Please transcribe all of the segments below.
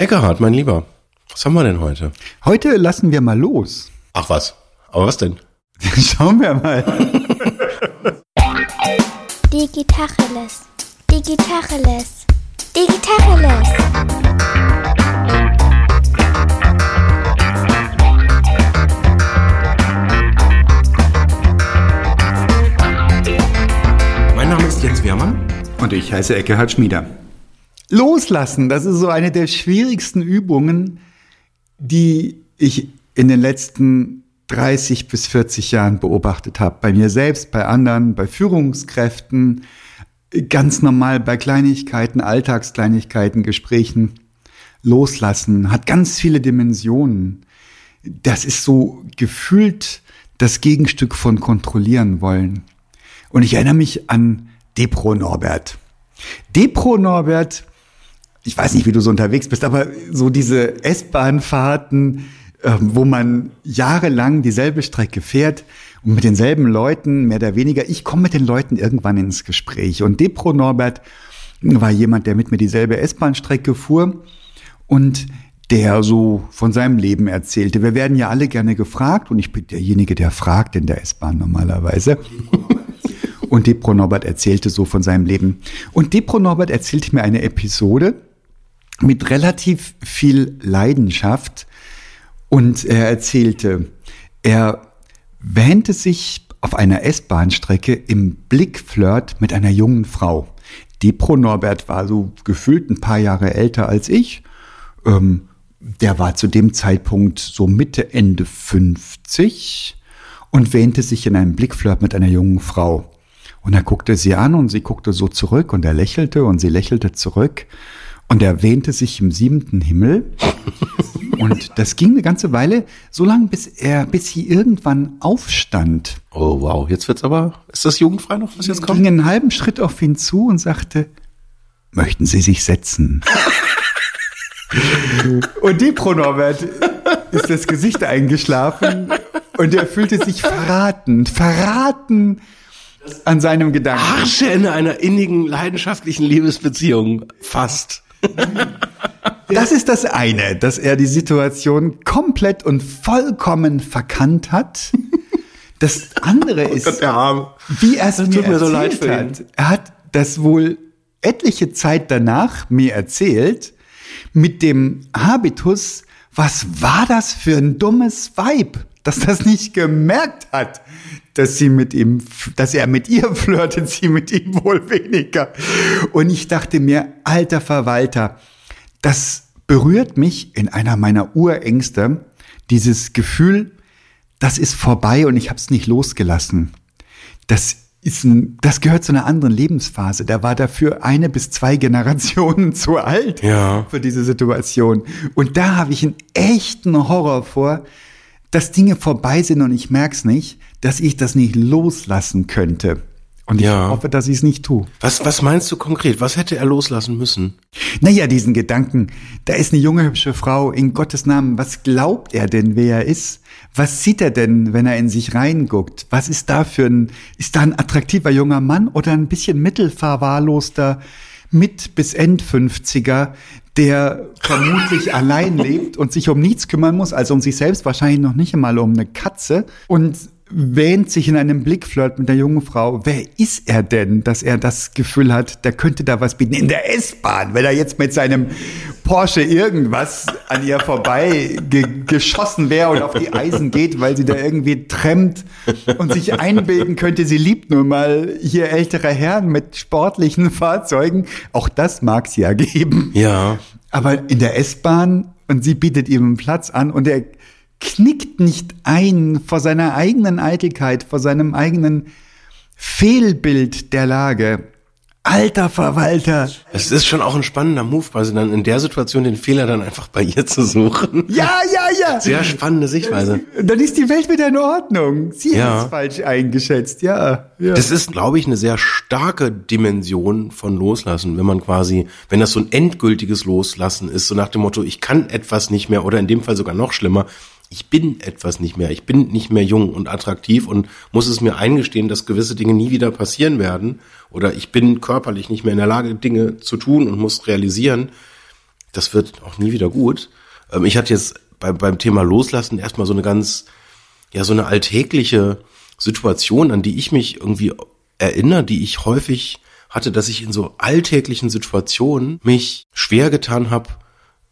Eckehardt, mein Lieber, was haben wir denn heute? Heute lassen wir mal los. Ach was, aber was denn? Schauen wir mal. Digitacheles. Digitacheles. Digitacheles. Mein Name ist Jens Wehrmann. Und ich heiße Eckehard Schmieder. Loslassen, das ist so eine der schwierigsten Übungen, die ich in den letzten 30 bis 40 Jahren beobachtet habe. Bei mir selbst, bei anderen, bei Führungskräften, ganz normal bei Kleinigkeiten, Alltagskleinigkeiten, Gesprächen. Loslassen hat ganz viele Dimensionen. Das ist so gefühlt das Gegenstück von kontrollieren wollen. Und ich erinnere mich an Depro Norbert. Depro Norbert, ich weiß nicht, wie du so unterwegs bist, aber so diese S-Bahn-Fahrten, äh, wo man jahrelang dieselbe Strecke fährt und mit denselben Leuten, mehr oder weniger, ich komme mit den Leuten irgendwann ins Gespräch. Und Depro Norbert war jemand, der mit mir dieselbe S-Bahn-Strecke fuhr und der so von seinem Leben erzählte. Wir werden ja alle gerne gefragt und ich bin derjenige, der fragt in der S-Bahn normalerweise. Und Depro Norbert erzählte so von seinem Leben. Und Depro Norbert erzählte mir eine Episode mit relativ viel Leidenschaft. Und er erzählte, er wähnte sich auf einer S-Bahn-Strecke im Blickflirt mit einer jungen Frau. Depro Norbert war so gefühlt ein paar Jahre älter als ich. Ähm, der war zu dem Zeitpunkt so Mitte, Ende 50 und wähnte sich in einem Blickflirt mit einer jungen Frau. Und er guckte sie an und sie guckte so zurück und er lächelte und sie lächelte zurück und er wähnte sich im siebenten Himmel. Und das ging eine ganze Weile, so lange, bis er, bis sie irgendwann aufstand. Oh wow, jetzt wird's aber, ist das jugendfrei noch, was jetzt kommt? Ging einen halben Schritt auf ihn zu und sagte, möchten Sie sich setzen? und die Pro Norbert ist das Gesicht eingeschlafen und er fühlte sich verraten, verraten an seinem Gedanken. Arsche in einer innigen, leidenschaftlichen Liebesbeziehung. Fast. Das ist das eine, dass er die Situation komplett und vollkommen verkannt hat. Das andere ist, Gott, der Arme. wie er es mir so erzählt ihn. hat. Er hat das wohl etliche Zeit danach mir erzählt mit dem Habitus, was war das für ein dummes Weib, dass das nicht gemerkt hat, dass sie mit ihm, dass er mit ihr flirtet, sie mit ihm wohl weniger. Und ich dachte mir, alter Verwalter, das berührt mich in einer meiner Urängste, dieses Gefühl, das ist vorbei und ich habe es nicht losgelassen. Das ist ein, das gehört zu einer anderen Lebensphase. Der war dafür eine bis zwei Generationen zu alt Ja. für diese Situation. Und da habe ich einen echten Horror vor, dass Dinge vorbei sind und ich merk's nicht, dass ich das nicht loslassen könnte. Und ich Ja. hoffe, dass ich es nicht tue. Was, was meinst du konkret? Was hätte er loslassen müssen? Naja, diesen Gedanken, da ist eine junge, hübsche Frau, in Gottes Namen, was glaubt er denn, wer er ist? Was sieht er denn, wenn er in sich reinguckt? Was ist da für ein, ist da ein attraktiver junger Mann oder ein bisschen mittelverwahrloster, mit bis End 50er, der vermutlich allein lebt und sich um nichts kümmern muss, also um sich selbst wahrscheinlich noch nicht einmal um eine Katze. Und wähnt sich in einem Blickflirt mit der jungen Frau. Wer ist er denn, dass er das Gefühl hat, der könnte da was bieten? In der S-Bahn, wenn er jetzt mit seinem Porsche irgendwas an ihr vorbei ge geschossen wäre und auf die Eisen geht, weil sie da irgendwie trennt und sich einbilden könnte, sie liebt nun mal hier ältere Herren mit sportlichen Fahrzeugen. Auch das mag es ja geben. Ja. Aber in der S-Bahn und sie bietet ihm einen Platz an und er knickt nicht ein vor seiner eigenen Eitelkeit, vor seinem eigenen Fehlbild der Lage. Alter Verwalter. Es ist schon auch ein spannender Move, quasi dann in der Situation den Fehler dann einfach bei ihr zu suchen. Ja, ja, ja. Sehr spannende Sichtweise. Dann ist die Welt wieder in Ordnung. Sie Ja. hat es falsch eingeschätzt, ja. ja. Das ist, glaube ich, eine sehr starke Dimension von Loslassen, wenn man quasi, wenn das so ein endgültiges Loslassen ist, so nach dem Motto, ich kann etwas nicht mehr oder in dem Fall sogar noch schlimmer, ich bin etwas nicht mehr, ich bin nicht mehr jung und attraktiv und muss es mir eingestehen, dass gewisse Dinge nie wieder passieren werden oder ich bin körperlich nicht mehr in der Lage, Dinge zu tun und muss realisieren, das wird auch nie wieder gut. Ähm, ich hatte jetzt bei, beim Thema Loslassen erstmal so eine ganz, ja, so eine alltägliche Situation, an die ich mich irgendwie erinnere, die ich häufig hatte, dass ich in so alltäglichen Situationen mich schwer getan habe,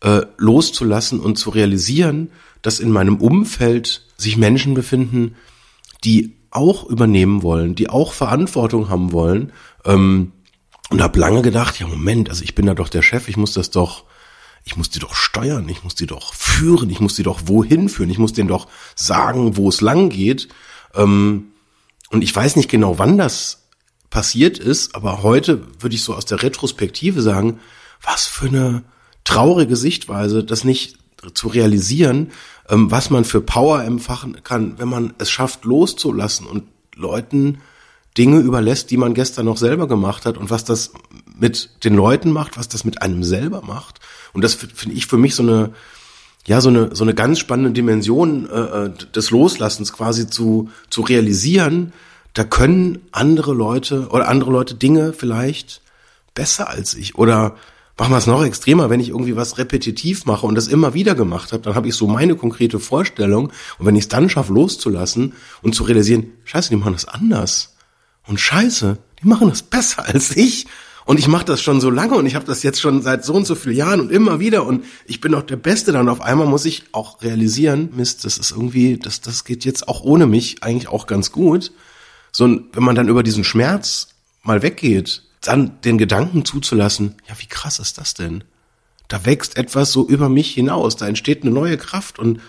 äh, loszulassen und zu realisieren, dass in meinem Umfeld sich Menschen befinden, die auch übernehmen wollen, die auch Verantwortung haben wollen. Ähm, und habe lange gedacht, ja Moment, also ich bin da doch der Chef, ich muss das doch, ich muss die doch steuern, ich muss die doch führen, ich muss die doch wohin führen, ich muss denen doch sagen, wo es lang geht. Ähm, und ich weiß nicht genau, wann das passiert ist, aber heute würde ich so aus der Retrospektive sagen, was für eine traurige Sichtweise, das nicht zu realisieren, ähm, was man für Power empfachen kann, wenn man es schafft, loszulassen und Leuten Dinge überlässt, die man gestern noch selber gemacht hat und was das mit den Leuten macht, was das mit einem selber macht. Und das finde ich für mich so eine, ja, so eine, so eine ganz spannende Dimension äh, äh, des Loslassens quasi zu, zu realisieren. Da können andere Leute oder andere Leute Dinge vielleicht besser als ich oder machen wir es noch extremer, wenn ich irgendwie was repetitiv mache und das immer wieder gemacht habe, dann habe ich so meine konkrete Vorstellung. Und wenn ich es dann schaffe, loszulassen und zu realisieren, scheiße, die machen das anders. Und scheiße, die machen das besser als ich. Und ich mache das schon so lange und ich habe das jetzt schon seit so und so vielen Jahren und immer wieder. Und ich bin doch der Beste dann. Auf einmal muss ich auch realisieren, Mist, das ist irgendwie, das, das geht jetzt auch ohne mich eigentlich auch ganz gut. So, wenn man dann über diesen Schmerz mal weggeht, dann den Gedanken zuzulassen, ja, wie krass ist das denn? Da wächst etwas so über mich hinaus, da entsteht eine neue Kraft und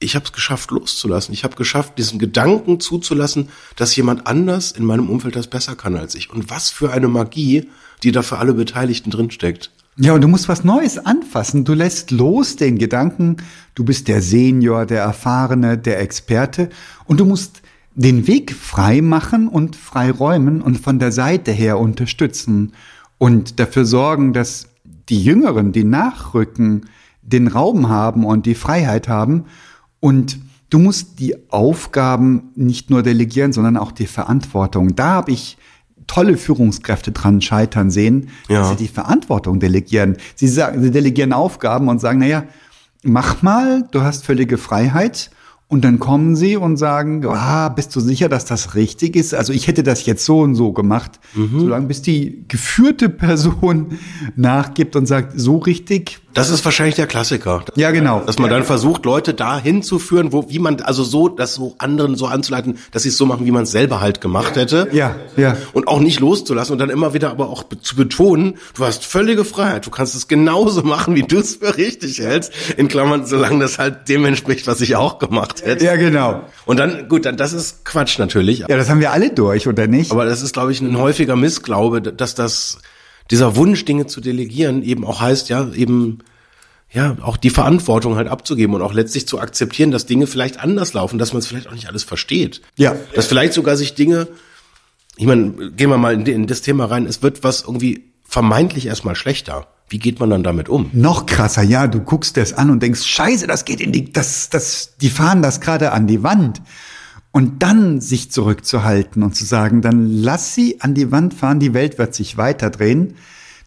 ich habe es geschafft loszulassen. Ich habe geschafft, diesen Gedanken zuzulassen, dass jemand anders in meinem Umfeld das besser kann als ich. Und was für eine Magie, die da für alle Beteiligten drinsteckt. Ja, und du musst was Neues anfassen. Du lässt los den Gedanken, du bist der Senior, der Erfahrene, der Experte und du musst den Weg frei machen und frei räumen und von der Seite her unterstützen und dafür sorgen, dass die Jüngeren, die nachrücken, den Raum haben und die Freiheit haben. Und du musst die Aufgaben nicht nur delegieren, sondern auch die Verantwortung. Da habe ich tolle Führungskräfte dran scheitern sehen, ja. dass sie die Verantwortung delegieren. Sie sagen, sie delegieren Aufgaben und sagen, naja, mach mal, du hast völlige Freiheit und dann kommen sie und sagen, ah, bist du sicher, dass das richtig ist? Also ich hätte das jetzt so und so gemacht. Mhm. Solange bis die geführte Person nachgibt und sagt, so richtig das ist wahrscheinlich der Klassiker. Ja, genau. Dass man dann versucht, Leute da hinzuführen, wo, wie man, also so, das so anderen so anzuleiten, dass sie es so machen, wie man es selber halt gemacht hätte. Ja, ja. Und auch nicht loszulassen und dann immer wieder aber auch zu betonen, du hast völlige Freiheit. Du kannst es genauso machen, wie du es für richtig hältst. In Klammern, solange das halt dem entspricht, was ich auch gemacht hätte. Ja, genau. Und dann, gut, dann, das ist Quatsch natürlich. Ja, das haben wir alle durch, oder nicht? Aber das ist, glaube ich, ein häufiger Missglaube, dass das, dieser Wunsch, Dinge zu delegieren, eben auch heißt, ja, eben, ja, auch die Verantwortung halt abzugeben und auch letztlich zu akzeptieren, dass Dinge vielleicht anders laufen, dass man es vielleicht auch nicht alles versteht. Ja. Dass vielleicht sogar sich Dinge, ich meine, gehen wir mal in, in das Thema rein, es wird was irgendwie vermeintlich erstmal schlechter. Wie geht man dann damit um? Noch krasser, ja, du guckst das an und denkst, scheiße, das geht in die, das, das, die fahren das gerade an die Wand. Und dann sich zurückzuhalten und zu sagen, dann lass sie an die Wand fahren, die Welt wird sich weiterdrehen.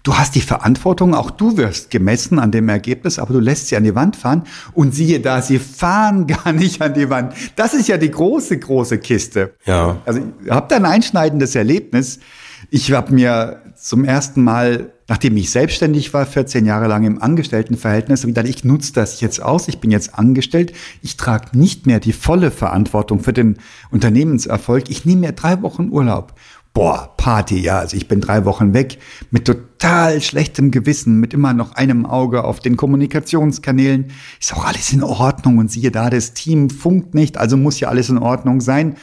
Du hast die Verantwortung, auch du wirst gemessen an dem Ergebnis, aber du lässt sie an die Wand fahren und siehe da, sie fahren gar nicht an die Wand. Das ist ja die große, große Kiste. Ja. Also ich habe da ein einschneidendes Erlebnis. Ich habe mir zum ersten Mal, nachdem ich selbstständig war, 14 Jahre lang im Angestelltenverhältnis, gedacht, ich nutze das jetzt aus, ich bin jetzt angestellt, ich trage nicht mehr die volle Verantwortung für den Unternehmenserfolg, ich nehme mir drei Wochen Urlaub boah, Party, ja, also ich bin drei Wochen weg mit total schlechtem Gewissen, mit immer noch einem Auge auf den Kommunikationskanälen. Ist auch alles in Ordnung und siehe da, das Team funkt nicht, also muss ja alles in Ordnung sein.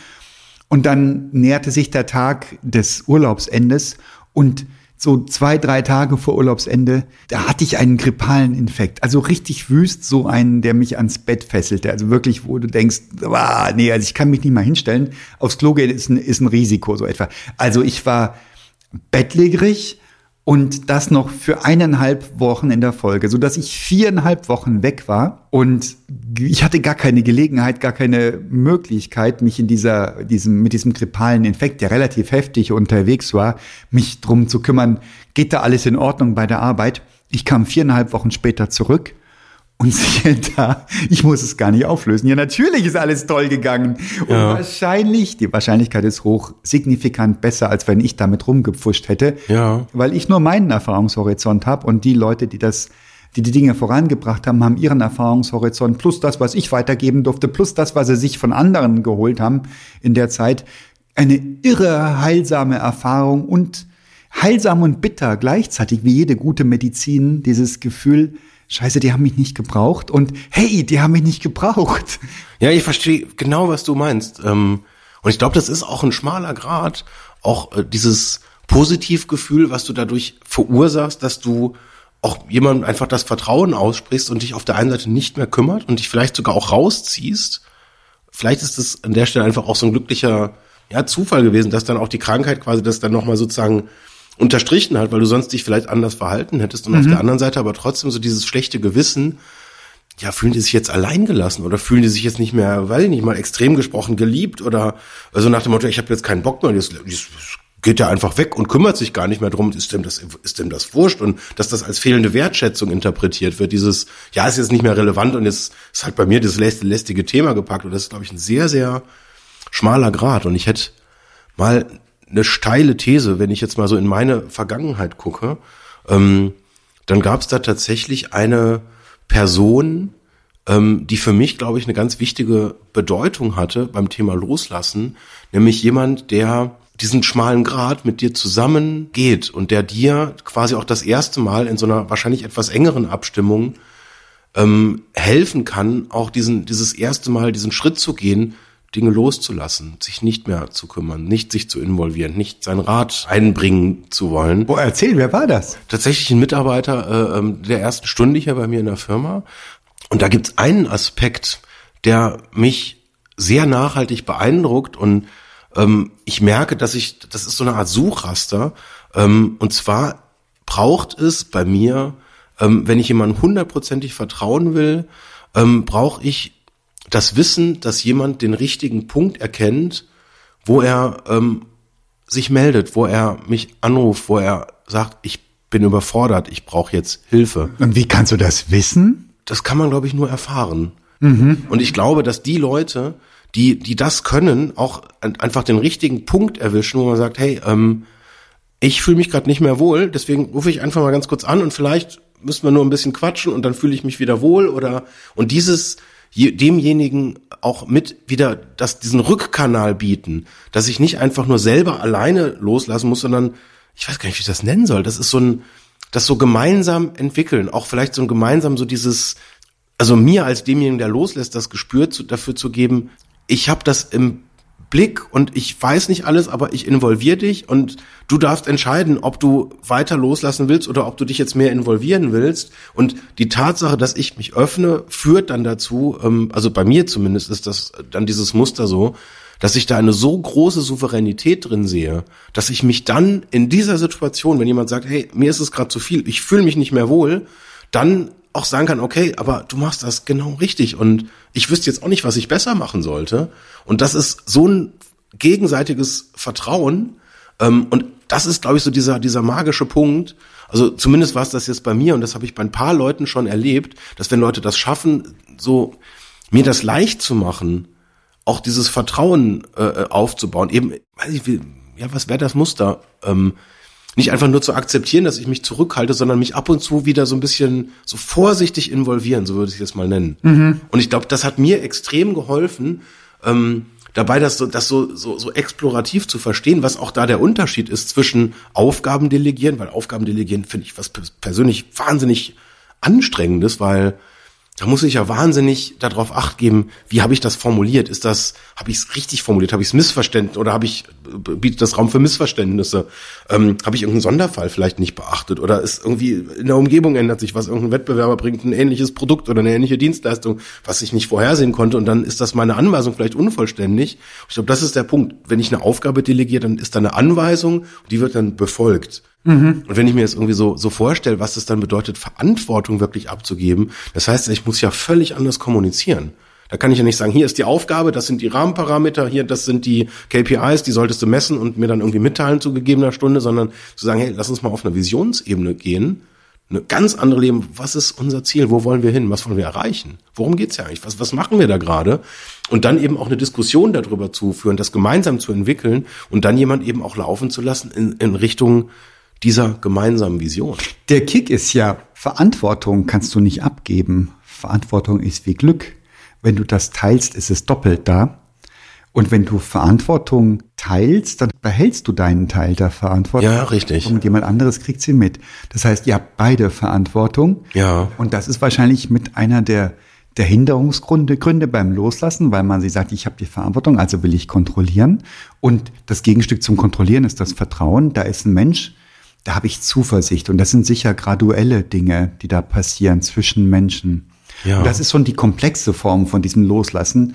Und dann näherte sich der Tag des Urlaubsendes und so zwei, drei Tage vor Urlaubsende, da hatte ich einen grippalen Infekt. Also richtig wüst, so einen, der mich ans Bett fesselte. Also wirklich, wo du denkst, ah, nee, also ich kann mich nicht mal hinstellen. Aufs Klo gehen ist ein, ist ein Risiko, so etwa. Also ich war bettlägerig, und das noch für eineinhalb Wochen in der Folge, so dass ich viereinhalb Wochen weg war und ich hatte gar keine Gelegenheit, gar keine Möglichkeit, mich in dieser, diesem, mit diesem grippalen Infekt, der relativ heftig unterwegs war, mich drum zu kümmern. Geht da alles in Ordnung bei der Arbeit? Ich kam viereinhalb Wochen später zurück und siehe da, ich muss es gar nicht auflösen. Ja, natürlich ist alles toll gegangen. Und Ja. wahrscheinlich, die Wahrscheinlichkeit ist hoch, signifikant besser, als wenn ich damit rumgepfuscht hätte. Ja. Weil ich nur meinen Erfahrungshorizont habe und die Leute, die das, die die Dinge vorangebracht haben, haben ihren Erfahrungshorizont plus das, was ich weitergeben durfte, plus das, was sie sich von anderen geholt haben in der Zeit. Eine irre heilsame Erfahrung und heilsam und bitter gleichzeitig, wie jede gute Medizin, dieses Gefühl, Scheiße, die haben mich nicht gebraucht und hey, die haben mich nicht gebraucht. Ja, ich verstehe genau, was du meinst. Ähm, und ich glaube, das ist auch ein schmaler Grad, auch äh, dieses Positivgefühl, was du dadurch verursachst, dass du auch jemandem einfach das Vertrauen aussprichst und dich auf der einen Seite nicht mehr kümmert und dich vielleicht sogar auch rausziehst. Vielleicht ist es an der Stelle einfach auch so ein glücklicher ja, Zufall gewesen, dass dann auch die Krankheit quasi das dann nochmal sozusagen unterstrichen hat, weil du sonst dich vielleicht anders verhalten hättest. Und auf der anderen Seite aber trotzdem so dieses schlechte Gewissen, ja, fühlen die sich jetzt allein gelassen oder fühlen die sich jetzt nicht mehr, ich nicht, mal extrem gesprochen geliebt oder also nach dem Motto, ich habe jetzt keinen Bock mehr, das, das geht ja einfach weg und kümmert sich gar nicht mehr drum, ist dem das ist dem das wurscht und dass das als fehlende Wertschätzung interpretiert wird, dieses ja, ist jetzt nicht mehr relevant und jetzt ist halt bei mir das läst- lästige Thema gepackt und das ist glaube ich ein sehr sehr schmaler Grad und ich hätte mal eine steile These, wenn ich jetzt mal so in meine Vergangenheit gucke, ähm, dann gab es da tatsächlich eine Person, ähm, die für mich, glaube ich, eine ganz wichtige Bedeutung hatte beim Thema Loslassen, nämlich jemand, der diesen schmalen Grat mit dir zusammen geht und der dir quasi auch das erste Mal in so einer wahrscheinlich etwas engeren Abstimmung ähm, helfen kann, auch diesen, dieses erste Mal diesen Schritt zu gehen, Dinge loszulassen, sich nicht mehr zu kümmern, nicht sich zu involvieren, nicht seinen Rat einbringen zu wollen. Boah, erzähl, wer war das? Tatsächlich ein Mitarbeiter äh, ähm, der ersten Stunde hier bei mir in der Firma. Und da gibt's einen Aspekt, der mich sehr nachhaltig beeindruckt und ähm, ich merke, dass ich, das ist so eine Art Suchraster. Ähm, und zwar braucht es bei mir, ähm, wenn ich jemandem hundertprozentig vertrauen will, ähm, brauche ich das Wissen, dass jemand den richtigen Punkt erkennt, wo er ähm, sich meldet, wo er mich anruft, wo er sagt, ich bin überfordert, ich brauche jetzt Hilfe. Und wie kannst du das wissen? Das kann man, glaube ich, nur erfahren. Und ich glaube, dass die Leute, die, die das können, auch ein- einfach den richtigen Punkt erwischen, wo man sagt, hey, ähm, ich fühle mich gerade nicht mehr wohl, deswegen rufe ich einfach mal ganz kurz an und vielleicht müssen wir nur ein bisschen quatschen und dann fühle ich mich wieder wohl oder und dieses demjenigen auch mit wieder das diesen Rückkanal bieten, dass ich nicht einfach nur selber alleine loslassen muss, sondern ich weiß gar nicht, wie ich das nennen soll. Das ist so ein das so gemeinsam entwickeln, auch vielleicht so ein gemeinsam so dieses also mir als demjenigen, der loslässt, das Gespür zu, dafür zu geben, ich habe das im Blick und ich weiß nicht alles, aber ich involviere dich und du darfst entscheiden, ob du weiter loslassen willst oder ob du dich jetzt mehr involvieren willst. Und die Tatsache, dass ich mich öffne, führt dann dazu, ähm, also bei mir zumindest ist das dann dieses Muster so, dass ich da eine so große Souveränität drin sehe, dass ich mich dann in dieser Situation, wenn jemand sagt, hey, mir ist es gerade zu viel, ich fühle mich nicht mehr wohl, dann auch sagen kann, okay, aber du machst das genau richtig und ich wüsste jetzt auch nicht, was ich besser machen sollte. Und das ist so ein gegenseitiges Vertrauen ähm, und das ist, glaube ich, so dieser dieser magische Punkt. Also zumindest war es das jetzt bei mir und das habe ich bei ein paar Leuten schon erlebt, dass wenn Leute das schaffen, so mir das leicht zu machen, auch dieses Vertrauen äh, aufzubauen, eben, weiß ich, wie, ja, was wäre das Muster? Ähm, nicht einfach nur zu akzeptieren, dass ich mich zurückhalte, sondern mich ab und zu wieder so ein bisschen so vorsichtig involvieren, so würde ich das mal nennen. Und ich glaube, das hat mir extrem geholfen, ähm, dabei das so, das so, so, so explorativ zu verstehen, was auch da der Unterschied ist zwischen Aufgaben delegieren, weil Aufgaben delegieren finde ich was pers- persönlich wahnsinnig anstrengendes, weil da muss ich ja wahnsinnig darauf acht geben, wie habe ich das formuliert? Ist das, habe ich es richtig formuliert? Habe ich es missverständlich oder habe ich, bietet das Raum für Missverständnisse? Ähm, habe ich irgendeinen Sonderfall vielleicht nicht beachtet? Oder ist irgendwie in der Umgebung ändert sich was, irgendein Wettbewerber bringt ein ähnliches Produkt oder eine ähnliche Dienstleistung, was ich nicht vorhersehen konnte und dann ist das meine Anweisung vielleicht unvollständig. Ich glaube, das ist der Punkt. Wenn ich eine Aufgabe delegiere, dann ist da eine Anweisung, die wird dann befolgt. Und wenn ich mir jetzt irgendwie so, so vorstelle, was das dann bedeutet, Verantwortung wirklich abzugeben, das heißt, ich muss ja völlig anders kommunizieren. Da kann ich ja nicht sagen, hier ist die Aufgabe, das sind die Rahmenparameter, hier, das sind die KPIs, die solltest du messen und mir dann irgendwie mitteilen zu gegebener Stunde, sondern zu sagen, hey, lass uns mal auf eine Visionsebene gehen. eine ganz andere Leben. Was ist unser Ziel? Wo wollen wir hin? Was wollen wir erreichen? Worum geht's ja eigentlich? Was, was machen wir da gerade? Und dann eben auch eine Diskussion darüber zu führen, das gemeinsam zu entwickeln und dann jemand eben auch laufen zu lassen in, in Richtung dieser gemeinsamen Vision. Der Kick ist ja, Verantwortung kannst du nicht abgeben. Verantwortung ist wie Glück. Wenn du das teilst, ist es doppelt da. Und wenn du Verantwortung teilst, dann behältst du deinen Teil der Verantwortung. Ja, richtig. Und jemand anderes kriegt sie mit. Das heißt, ihr habt beide Verantwortung. Ja. Und das ist wahrscheinlich mit einer der, der Hinderungsgründe Gründe beim Loslassen, weil man sie sagt, ich habe die Verantwortung, also will ich kontrollieren. Und das Gegenstück zum Kontrollieren ist das Vertrauen. Da ist ein Mensch, da habe ich Zuversicht. Und das sind sicher graduelle Dinge, die da passieren zwischen Menschen. Ja. Und das ist schon die komplexe Form von diesem Loslassen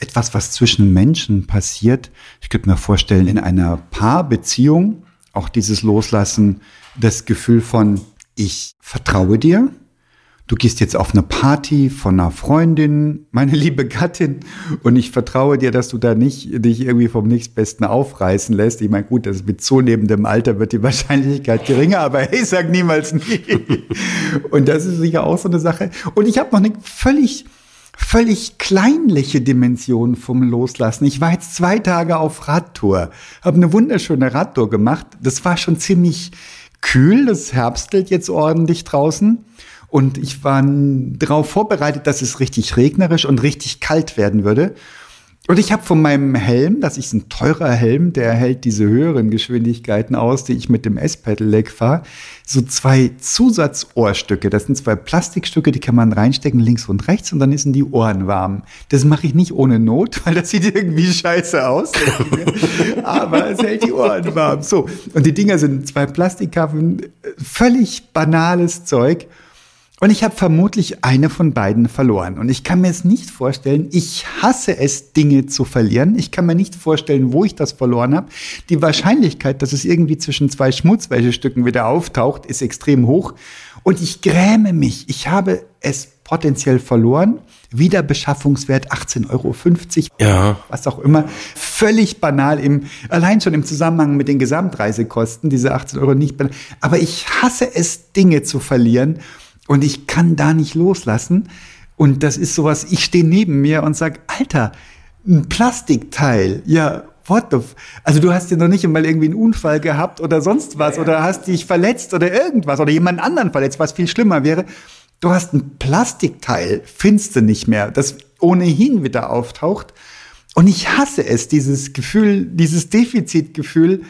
etwas, was zwischen Menschen passiert. Ich könnte mir vorstellen, in einer Paarbeziehung auch dieses Loslassen, das Gefühl von, ich vertraue dir. Du gehst jetzt auf eine Party von einer Freundin, meine liebe Gattin, und ich vertraue dir, dass du da nicht dich irgendwie vom nächstbesten aufreißen lässt. Ich meine, gut, das mit zunehmendem Alter wird die Wahrscheinlichkeit geringer, aber hey, sag niemals nie. Und das ist sicher auch so eine Sache. Und ich habe noch eine völlig völlig kleinliche Dimension vom Loslassen. Ich war jetzt zwei Tage auf Radtour, habe eine wunderschöne Radtour gemacht. Das war schon ziemlich kühl, das herbstelt jetzt ordentlich draußen. Und ich war darauf vorbereitet, dass es richtig regnerisch und richtig kalt werden würde. Und ich habe von meinem Helm, das ist ein teurer Helm, der hält diese höheren Geschwindigkeiten aus, die ich mit dem S-Pedelec fahre, so zwei Zusatzohrstücke. Das sind zwei Plastikstücke, die kann man reinstecken, links und rechts, und dann sind die Ohren warm. Das mache ich nicht ohne Not, weil das sieht irgendwie scheiße aus. Aber es hält die Ohren warm. So, und die Dinger sind zwei Plastikkaffen, völlig banales Zeug. Und ich habe vermutlich eine von beiden verloren. Und ich kann mir es nicht vorstellen, ich hasse es, Dinge zu verlieren. Ich kann mir nicht vorstellen, wo ich das verloren habe. Die Wahrscheinlichkeit, dass es irgendwie zwischen zwei Schmutzwäschestücken wieder auftaucht, ist extrem hoch. Und ich gräme mich. Ich habe es potenziell verloren. Wiederbeschaffungswert 18,50 Euro. Ja. Was auch immer. Völlig banal im, allein schon im Zusammenhang mit den Gesamtreisekosten, diese 18 Euro nicht banal. Aber ich hasse es, Dinge zu verlieren. Und ich kann da nicht loslassen. Und das ist sowas, ich stehe neben mir und sag, Alter, ein Plastikteil, ja, what the f Also du hast ja noch nicht einmal irgendwie einen Unfall gehabt oder sonst was oder hast dich verletzt oder irgendwas oder jemand anderen verletzt, was viel schlimmer wäre. Du hast ein Plastikteil, findest du nicht mehr, das ohnehin wieder auftaucht. Und ich hasse es, dieses Gefühl, dieses Defizitgefühl,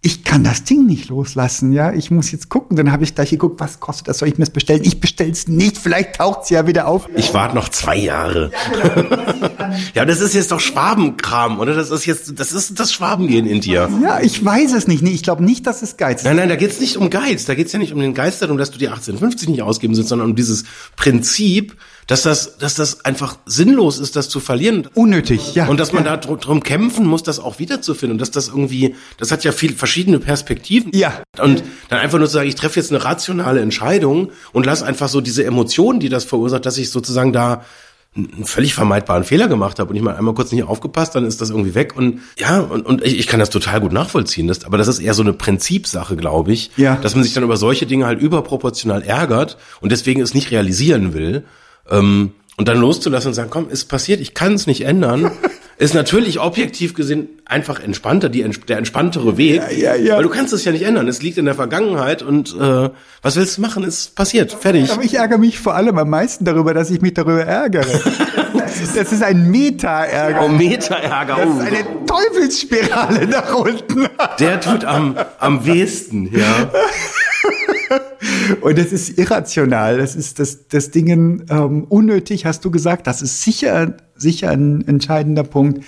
ich kann das Ding nicht loslassen, ja. Ich muss jetzt gucken. Dann habe ich gleich geguckt, was kostet das? Soll ich mir das bestellen? Ich bestell's nicht. Vielleicht taucht's ja wieder auf. Ich warte noch zwei Jahre. ja, das ist jetzt doch Schwabenkram, oder? Das ist jetzt, das ist das Schwabengehen in dir. Ja, ich weiß es nicht. Nee, ich glaube nicht, dass es Geiz ist. Nein, nein, da geht's nicht um Geiz. Da geht's ja nicht um den Geiz darum, dass du die 1850 nicht ausgeben sollst, sondern um dieses Prinzip, dass das, dass das einfach sinnlos ist, das zu verlieren. Unnötig, ja. Und dass man da dr drum kämpfen muss, das auch wiederzufinden. Und dass das irgendwie, das hat ja viel verschiedene Perspektiven. Ja. Und dann einfach nur zu sagen, ich treffe jetzt eine rationale Entscheidung und lass einfach so diese Emotionen, die das verursacht, dass ich sozusagen da einen völlig vermeidbaren Fehler gemacht habe und ich mal einmal kurz nicht aufgepasst, dann ist das irgendwie weg und ja und, und ich, ich kann das total gut nachvollziehen, das, aber das ist eher so eine Prinzipsache, glaube ich, Ja. dass man sich dann über solche Dinge halt überproportional ärgert und deswegen es nicht realisieren will ähm, und dann loszulassen und sagen, komm, ist passiert, ich kann es nicht ändern, ist natürlich objektiv gesehen einfach entspannter, die, der entspanntere Weg, ja, ja. weil du kannst es ja nicht ändern, es liegt in der Vergangenheit und äh, was willst du machen, ist passiert, fertig. Aber ich ärgere mich vor allem am meisten darüber, dass ich mich darüber ärgere. Das ist, ein Meta-Ärger. Oh, Meta-Ärger, Das oh. ist eine Teufelsspirale nach unten. Der tut am, am wehesten, ja. Und das ist irrational. Das ist das, das Dingen ähm, unnötig, hast du gesagt. Das ist sicher, sicher ein entscheidender Punkt.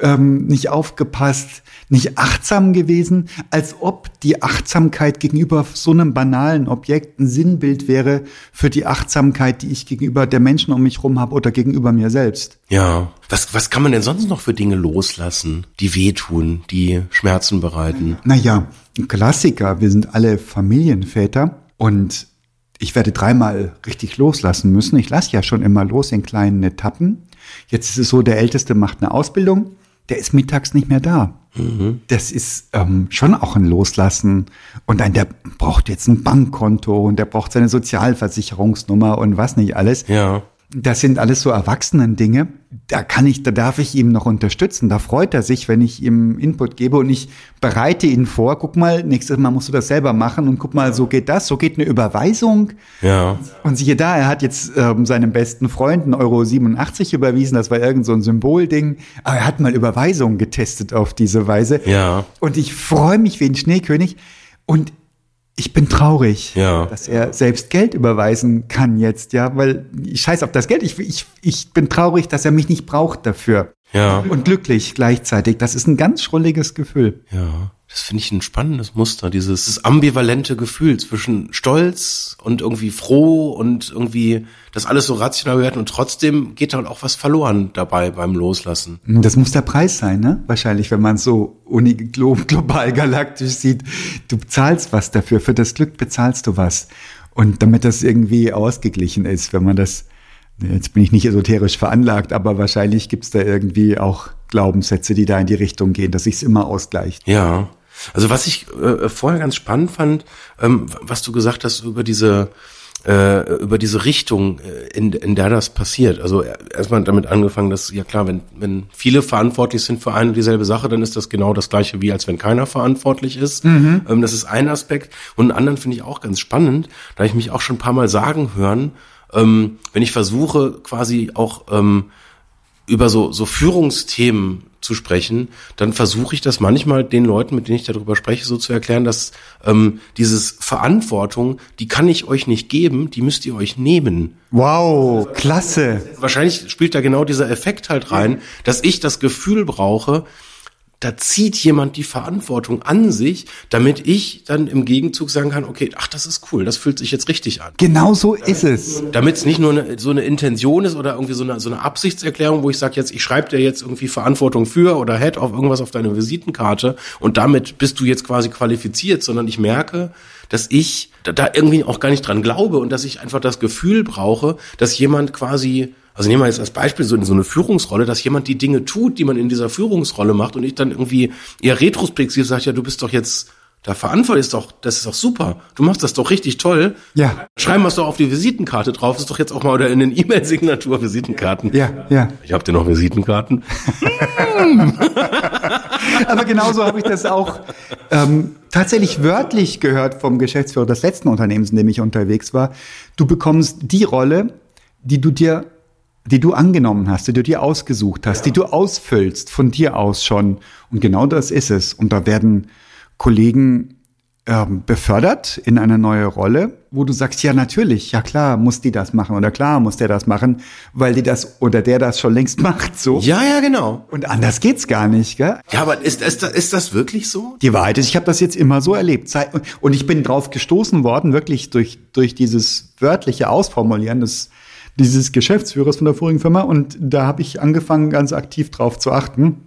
Ähm, nicht aufgepasst, nicht achtsam gewesen, als ob die Achtsamkeit gegenüber so einem banalen Objekt ein Sinnbild wäre für die Achtsamkeit, die ich gegenüber der Menschen um mich rum habe oder gegenüber mir selbst. Ja. Was, was kann man denn sonst noch für Dinge loslassen, die wehtun, die Schmerzen bereiten? Naja, ein Klassiker. Wir sind alle Familienväter und ich werde dreimal richtig loslassen müssen. Ich lasse ja schon immer los in kleinen Etappen. Jetzt ist es so, der Älteste macht eine Ausbildung, der ist mittags nicht mehr da. Das ist ähm, schon auch ein Loslassen. Und dann, der braucht jetzt ein Bankkonto und der braucht seine Sozialversicherungsnummer und was nicht alles. Ja. Das sind alles so Erwachsenen-Dinge. Da kann ich, da darf ich ihm noch unterstützen. Da freut er sich, wenn ich ihm Input gebe und ich bereite ihn vor. Guck mal, nächstes Mal musst du das selber machen und guck mal, so geht das, so geht eine Überweisung. Ja. Und siehe da, er hat jetzt ähm, seinem besten Freund einen Euro 87 überwiesen. Das war irgend so ein Symbolding. Aber er hat mal Überweisungen getestet auf diese Weise. Ja. Und ich freue mich wie ein Schneekönig. Und ich bin traurig, Ja. dass er selbst Geld überweisen kann jetzt, ja, weil ich scheiß auf das Geld. Ich, ich, ich bin traurig, dass er mich nicht braucht dafür. Ja. Und glücklich gleichzeitig. Das ist ein ganz schrulliges Gefühl. Ja, das finde ich ein spannendes Muster, dieses ambivalente Gefühl zwischen Stolz und irgendwie froh und irgendwie das alles so rational werden und trotzdem geht dann auch was verloren dabei beim Loslassen. Das muss der Preis sein, ne? Wahrscheinlich, wenn man so global galaktisch sieht. Du zahlst was dafür. Für das Glück bezahlst du was. Und damit das irgendwie ausgeglichen ist, wenn man das, jetzt bin ich nicht esoterisch veranlagt, aber wahrscheinlich gibt's da irgendwie auch Glaubenssätze, die da in die Richtung gehen, dass sich's immer ausgleicht. Ja. Also was ich äh, vorher ganz spannend fand, ähm, was du gesagt hast über diese äh, über diese Richtung, äh, in, in der das passiert. Also äh, erstmal damit angefangen, dass, ja klar, wenn, wenn viele verantwortlich sind für eine und dieselbe Sache, dann ist das genau das gleiche wie als wenn keiner verantwortlich ist. Ähm, das ist ein Aspekt. Und einen anderen finde ich auch ganz spannend, da ich mich auch schon ein paar Mal sagen hören, ähm, wenn ich versuche, quasi auch ähm, über so, so Führungsthemen zu sprechen, dann versuche ich das manchmal den Leuten, mit denen ich darüber spreche, so zu erklären, dass ähm, dieses Verantwortung, die kann ich euch nicht geben, die müsst ihr euch nehmen. Wow, klasse. Wahrscheinlich spielt da genau dieser Effekt halt rein, dass ich das Gefühl brauche, da zieht jemand die Verantwortung an sich, damit ich dann im Gegenzug sagen kann, okay, ach, das ist cool, das fühlt sich jetzt richtig an. Genau so ist es. Damit es nicht nur eine, so eine Intention ist oder irgendwie so eine, so eine Absichtserklärung, wo ich sage, jetzt, ich schreibe dir jetzt irgendwie Verantwortung für oder Head auf irgendwas auf deine Visitenkarte und damit bist du jetzt quasi qualifiziert, sondern ich merke, dass ich da, da irgendwie auch gar nicht dran glaube und dass ich einfach das Gefühl brauche, dass jemand quasi, also nehmen wir jetzt als Beispiel so so eine Führungsrolle, dass jemand die Dinge tut, die man in dieser Führungsrolle macht und ich dann irgendwie eher retrospektiv sage, ja, du bist doch jetzt da verantwortlich, ist doch, das ist doch super. Du machst das doch richtig toll. Ja. Schreiben wir es doch auf die Visitenkarte drauf, ist doch jetzt auch mal oder in den E-Mail-Signatur Visitenkarten. Ja, ja. Ich habe dir noch Visitenkarten. Aber genauso habe ich das auch ähm, tatsächlich wörtlich gehört vom Geschäftsführer des letzten Unternehmens, in dem ich unterwegs war. Du bekommst die Rolle, die du dir, die du angenommen hast, die du dir ausgesucht hast, die du ausfüllst von dir aus schon. Und genau das ist es. Und da werden Kollegen ähm, befördert in eine neue Rolle, wo du sagst, ja natürlich, ja klar, muss die das machen oder klar muss der das machen, weil die das oder der das schon längst macht, so. Ja, ja, genau. Und anders geht's gar nicht, gell? Ja, aber ist, ist, das- ist das wirklich so? Die Wahrheit ist, ich habe das jetzt immer so erlebt. Und ich bin drauf gestoßen worden, wirklich durch, durch dieses wörtliche Ausformulieren des, dieses Geschäftsführers von der vorigen Firma. Und da habe ich angefangen, ganz aktiv drauf zu achten.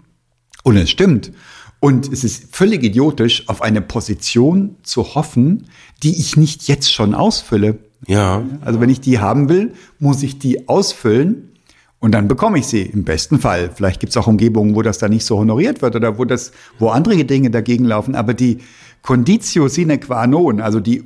Und es stimmt. Und es ist völlig idiotisch, auf eine Position zu hoffen, die ich nicht jetzt schon ausfülle. Ja. Also wenn ich die haben will, muss ich die ausfüllen und dann bekomme ich sie im besten Fall. Vielleicht gibt es auch Umgebungen, wo das dann nicht so honoriert wird oder wo das, wo andere Dinge dagegen laufen. Aber die Conditio sine qua non, also die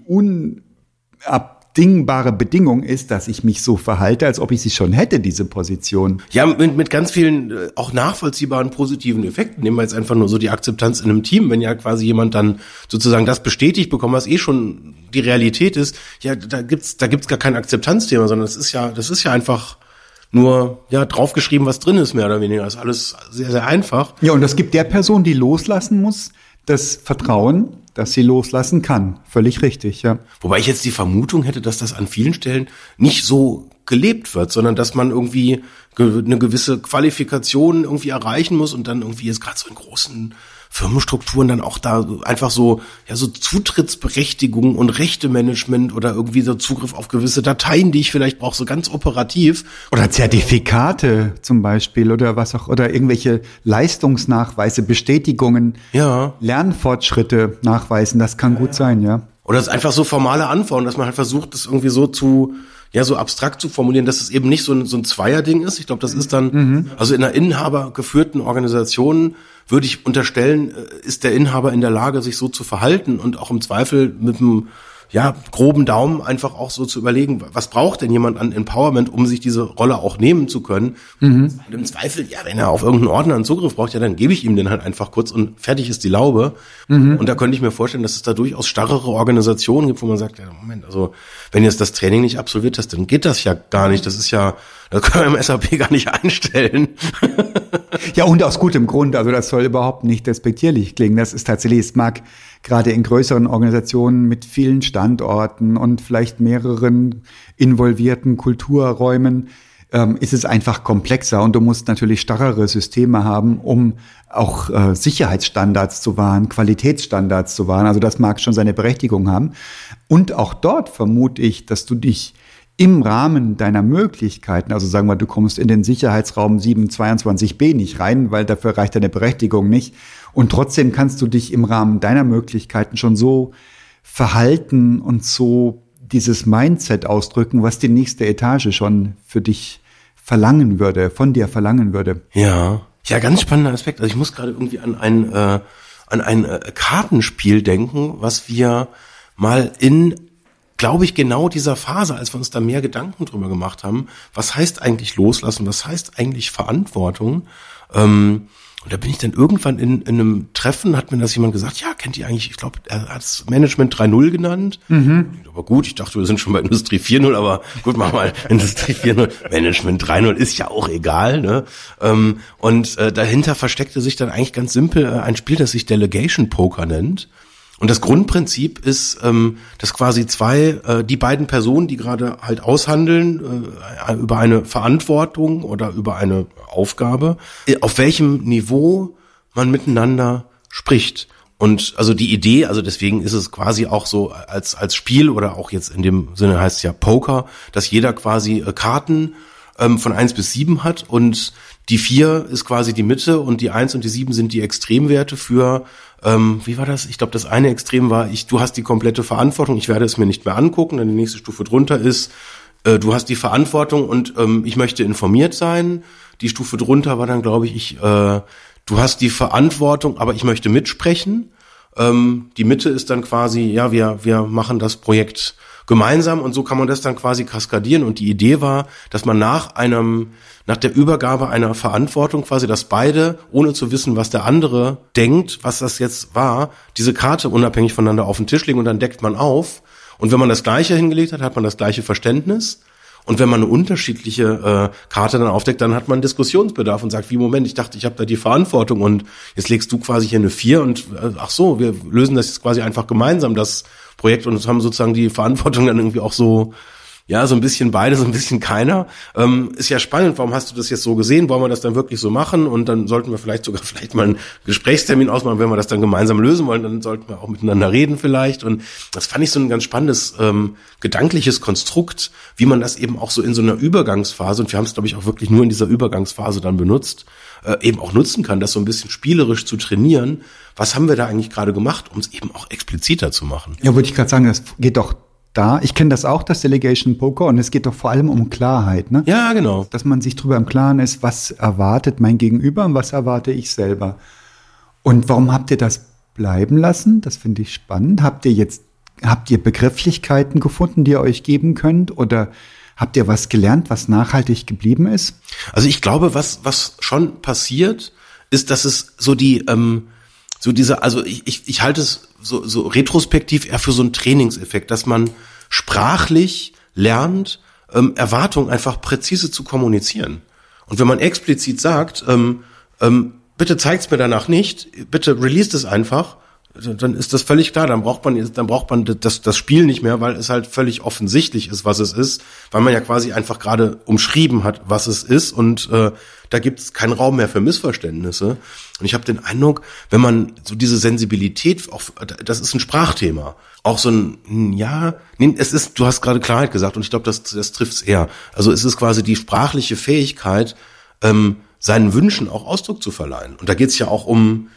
unabdingbare Bedingung ist, dass ich mich so verhalte, als ob ich sie schon hätte, diese Position. Ja, mit, mit ganz vielen äh, auch nachvollziehbaren positiven Effekten. Nehmen wir jetzt einfach nur so die Akzeptanz in einem Team, wenn ja quasi jemand dann sozusagen das bestätigt bekommt, was eh schon die Realität ist. Ja, da gibt's da gibt's gar kein Akzeptanzthema, sondern das ist ja das ist ja einfach nur ja draufgeschrieben, was drin ist mehr oder weniger. Das ist alles sehr sehr einfach. Ja, und das gibt der Person, die loslassen muss, das Vertrauen, dass sie loslassen kann. Völlig richtig, ja. Wobei ich jetzt die Vermutung hätte, dass das an vielen Stellen nicht so gelebt wird, sondern dass man irgendwie ge eine gewisse Qualifikation irgendwie erreichen muss und dann irgendwie jetzt gerade so in großen Firmenstrukturen dann auch da einfach so ja so Zutrittsberechtigung und Rechtemanagement oder irgendwie so Zugriff auf gewisse Dateien, die ich vielleicht brauche, so ganz operativ. Oder Zertifikate zum Beispiel oder was auch, oder irgendwelche Leistungsnachweise, Bestätigungen, Ja. Lernfortschritte nachweisen, das kann gut sein, ja. Oder es ist einfach so formale Anforderungen, dass man halt versucht, das irgendwie so zu, ja so abstrakt zu formulieren, dass es eben nicht so ein, so ein Zweierding ist. Ich glaube, das ist dann, also in einer inhabergeführten Organisation würde ich unterstellen, äh, ist der Inhaber in der Lage, sich so zu verhalten und auch im Zweifel mit einem ja, groben Daumen einfach auch so zu überlegen, was braucht denn jemand an Empowerment, um sich diese Rolle auch nehmen zu können. Mhm. Und im Zweifel, ja, wenn er auf irgendeinen Ordner einen Zugriff braucht, ja, dann gebe ich ihm den halt einfach kurz und fertig ist die Laube. Mhm. Und da könnte ich mir vorstellen, dass es da durchaus starrere Organisationen gibt, wo man sagt, ja, Moment, also wenn jetzt das Training nicht absolviert hast, dann geht das ja gar nicht. Das ist ja, das können wir im SAP gar nicht einstellen. ja, und aus gutem Grund. Also das soll überhaupt nicht despektierlich klingen. Das ist tatsächlich, es mag gerade in größeren Organisationen mit vielen Standorten und vielleicht mehreren involvierten Kulturräumen ähm, ist es einfach komplexer und du musst natürlich starrere Systeme haben, um auch äh, Sicherheitsstandards zu wahren, Qualitätsstandards zu wahren. Also das mag schon seine Berechtigung haben. Und auch dort vermute ich, dass du dich im Rahmen deiner Möglichkeiten, also sagen wir, du kommst in den Sicherheitsraum 722b nicht rein, weil dafür reicht deine Berechtigung nicht. Und trotzdem kannst du dich im Rahmen deiner Möglichkeiten schon so verhalten und so dieses Mindset ausdrücken, was die nächste Etage schon für dich verlangen würde, von dir verlangen würde. Ja, ja, ganz spannender Aspekt. Also ich muss gerade irgendwie an ein äh, an ein äh, Kartenspiel denken, was wir mal in glaube ich, genau dieser Phase, als wir uns da mehr Gedanken drüber gemacht haben, was heißt eigentlich loslassen, was heißt eigentlich Verantwortung, ähm, und da bin ich dann irgendwann in, in einem Treffen, hat mir das jemand gesagt, ja, kennt ihr eigentlich, ich glaube, er hat es Management 3.0 genannt. Mhm. Aber gut, ich dachte, wir sind schon bei Industrie 4.0, aber gut, mach mal Industrie 4.0. Management 3.0 ist ja auch egal. Ne? Ähm, und äh, dahinter versteckte sich dann eigentlich ganz simpel äh, ein Spiel, das sich Delegation Poker nennt. Und das Grundprinzip ist, ähm, dass quasi zwei, äh, die beiden Personen, die gerade halt aushandeln äh, über eine Verantwortung oder über eine Aufgabe, äh, auf welchem Niveau man miteinander spricht. Und also die Idee, also deswegen ist es quasi auch so als als Spiel oder auch jetzt in dem Sinne heißt es ja Poker, dass jeder quasi äh, Karten ähm, von eins bis sieben hat und die vier ist quasi die Mitte und die eins und die sieben sind die Extremwerte für ähm, wie war das? Ich glaube, das eine Extrem war, ich, du hast die komplette Verantwortung, ich werde es mir nicht mehr angucken, dann die nächste Stufe drunter ist, äh, du hast die Verantwortung und ähm, ich möchte informiert sein. Die Stufe drunter war dann, glaube ich, ich äh, du hast die Verantwortung, aber ich möchte mitsprechen. Ähm, die Mitte ist dann quasi, ja, wir, wir machen das Projekt gemeinsam und so kann man das dann quasi kaskadieren. Und die Idee war, dass man nach einem, nach der Übergabe einer Verantwortung quasi, dass beide, ohne zu wissen, was der andere denkt, was das jetzt war, diese Karte unabhängig voneinander auf den Tisch legen und dann deckt man auf. Und wenn man das Gleiche hingelegt hat, hat man das gleiche Verständnis. Und wenn man eine unterschiedliche äh, Karte dann aufdeckt, dann hat man Diskussionsbedarf und sagt, wie Moment, ich dachte, ich habe da die Verantwortung und jetzt legst du quasi hier eine vier und äh, ach so, wir lösen das jetzt quasi einfach gemeinsam, das Projekt. Und haben sozusagen die Verantwortung dann irgendwie auch so, ja, so ein bisschen beide, so ein bisschen keiner. Ähm, ist ja spannend, warum hast du das jetzt so gesehen? Wollen wir das dann wirklich so machen? Und dann sollten wir vielleicht sogar vielleicht mal einen Gesprächstermin ausmachen, wenn wir das dann gemeinsam lösen wollen, dann sollten wir auch miteinander reden vielleicht. Und das fand ich so ein ganz spannendes ähm, gedankliches Konstrukt, wie man das eben auch so in so einer Übergangsphase, und wir haben es, glaube ich, auch wirklich nur in dieser Übergangsphase dann benutzt, äh, eben auch nutzen kann, das so ein bisschen spielerisch zu trainieren. Was haben wir da eigentlich gerade gemacht, um es eben auch expliziter zu machen? Ja, würde ich gerade sagen, es geht doch da. Ich kenne das auch, das Delegation Poker, und es geht doch vor allem um Klarheit, ne? Ja, genau. Dass man sich darüber im Klaren ist, was erwartet mein Gegenüber und was erwarte ich selber. Und warum habt ihr das bleiben lassen? Das finde ich spannend. Habt ihr jetzt, habt ihr Begrifflichkeiten gefunden, die ihr euch geben könnt? Oder Habt ihr was gelernt, was nachhaltig geblieben ist? Also ich glaube, was, was schon passiert, ist, dass es so die, ähm, so diese, also ich, ich, ich halte es so, so retrospektiv eher für so einen Trainingseffekt, dass man sprachlich lernt, ähm, Erwartungen einfach präzise zu kommunizieren. Und wenn man explizit sagt, ähm, ähm, bitte zeigt's mir danach nicht, bitte release es einfach, dann ist das völlig klar. Dann braucht man, dann braucht man das, das Spiel nicht mehr, weil es halt völlig offensichtlich ist, was es ist, weil man ja quasi einfach gerade umschrieben hat, was es ist und äh, da gibt es keinen Raum mehr für Missverständnisse. Und ich habe den Eindruck, wenn man so diese Sensibilität, auch, das ist ein Sprachthema, auch so ein, ja, nee, es ist, du hast gerade Klarheit gesagt und ich glaube, das, das trifft es eher. Also es ist quasi die sprachliche Fähigkeit, ähm, seinen Wünschen auch Ausdruck zu verleihen. Und da geht es ja auch um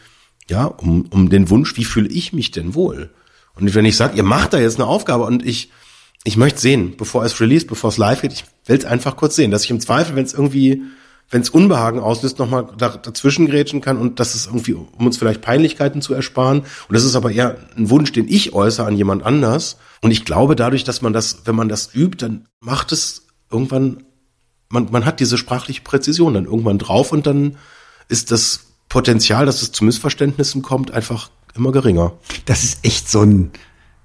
ja, um, um den Wunsch, wie fühle ich mich denn wohl? Und wenn ich sage, ihr macht da jetzt eine Aufgabe und ich Ich möchte sehen, bevor es released, bevor es live geht. Ich will es einfach kurz sehen, dass ich im Zweifel, wenn es irgendwie, wenn es Unbehagen auslöst, nochmal da, dazwischen grätschen kann und das ist irgendwie, um uns vielleicht Peinlichkeiten zu ersparen. Und das ist aber eher ein Wunsch, den ich äußere an jemand anders. Und ich glaube, dadurch, dass man das, wenn man das übt, dann macht es irgendwann, man, man hat diese sprachliche Präzision dann irgendwann drauf und dann ist das Potenzial, dass es zu Missverständnissen kommt, einfach immer geringer. Das ist echt so ein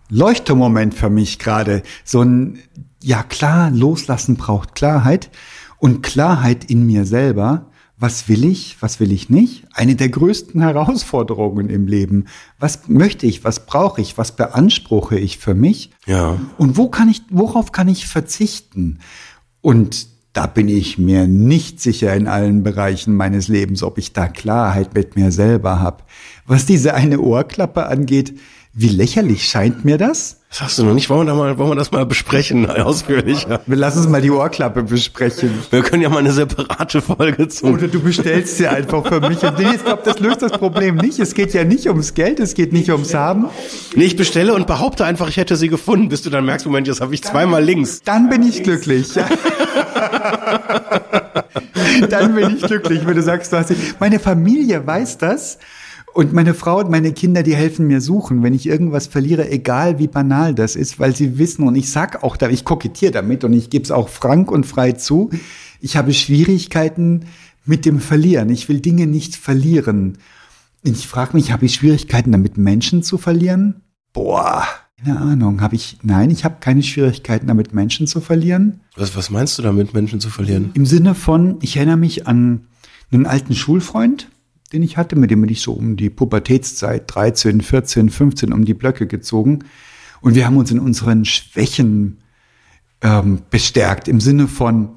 Leuchtturmoment für mich gerade. So ein, ja klar, loslassen braucht Klarheit und Klarheit in mir selber. Was will ich, was will ich nicht? Eine der größten Herausforderungen im Leben. Was möchte ich, was brauche ich, was beanspruche ich für mich? Ja. Und wo kann ich, worauf kann ich verzichten? Und da bin ich mir nicht sicher in allen Bereichen meines Lebens, ob ich da Klarheit mit mir selber habe. Was diese eine Ohrklappe angeht, wie lächerlich scheint mir das? Das hast du noch nicht. Wollen wir, da mal, wollen wir das mal besprechen, ausführlicher? Wir lassen uns mal die Ohrklappe besprechen. Wir können ja mal eine separate Folge zu. Oder du bestellst sie einfach für mich. Und nee, ich glaube, das löst das Problem nicht. Es geht ja nicht ums Geld, es geht nicht ums Haben. Nee, ich bestelle und behaupte einfach, ich hätte sie gefunden, bis du dann merkst, Moment, jetzt habe ich zweimal links. Dann bin ich glücklich. dann bin ich glücklich, wenn du sagst, du hast sie. Meine Familie weiß das. Und meine Frau und meine Kinder, die helfen mir suchen, wenn ich irgendwas verliere, egal wie banal das ist, weil sie wissen und ich sag auch, ich kokettiere damit und ich gebe es auch frank und frei zu, ich habe Schwierigkeiten mit dem Verlieren. Ich will Dinge nicht verlieren. Ich frage mich, habe ich Schwierigkeiten damit, Menschen zu verlieren? Boah, keine Ahnung. Habe ich? Nein, ich habe keine Schwierigkeiten damit, Menschen zu verlieren. Was, was meinst du damit, Menschen zu verlieren? Im Sinne von, ich erinnere mich an einen alten Schulfreund, den ich hatte, mit dem bin ich so um die Pubertätszeit, 13, 14, 15, um die Blöcke gezogen. Und wir haben uns in unseren Schwächen ähm, bestärkt, im Sinne von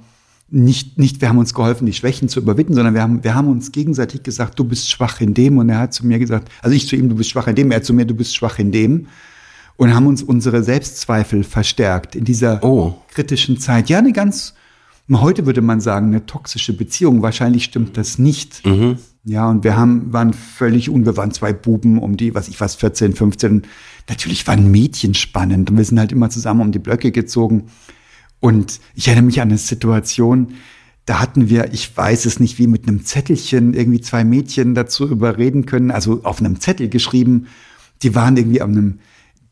nicht, nicht, wir haben uns geholfen, die Schwächen zu überwinden, sondern wir haben, wir haben uns gegenseitig gesagt, du bist schwach in dem. Und er hat zu mir gesagt, also ich zu ihm, du bist schwach in dem, er zu mir, du bist schwach in dem. Und haben uns unsere Selbstzweifel verstärkt in dieser Oh. kritischen Zeit. Ja, eine ganz, heute würde man sagen, eine toxische Beziehung. Wahrscheinlich stimmt das nicht. Ja, und wir haben, waren völlig un, wir waren zwei Buben um die, was ich was, 14, 15. Natürlich waren Mädchen spannend und wir sind halt immer zusammen um die Blöcke gezogen. Und ich erinnere mich an eine Situation, da hatten wir, ich weiß es nicht, wie mit einem Zettelchen irgendwie zwei Mädchen dazu überreden können, also auf einem Zettel geschrieben. Die waren irgendwie auf einem,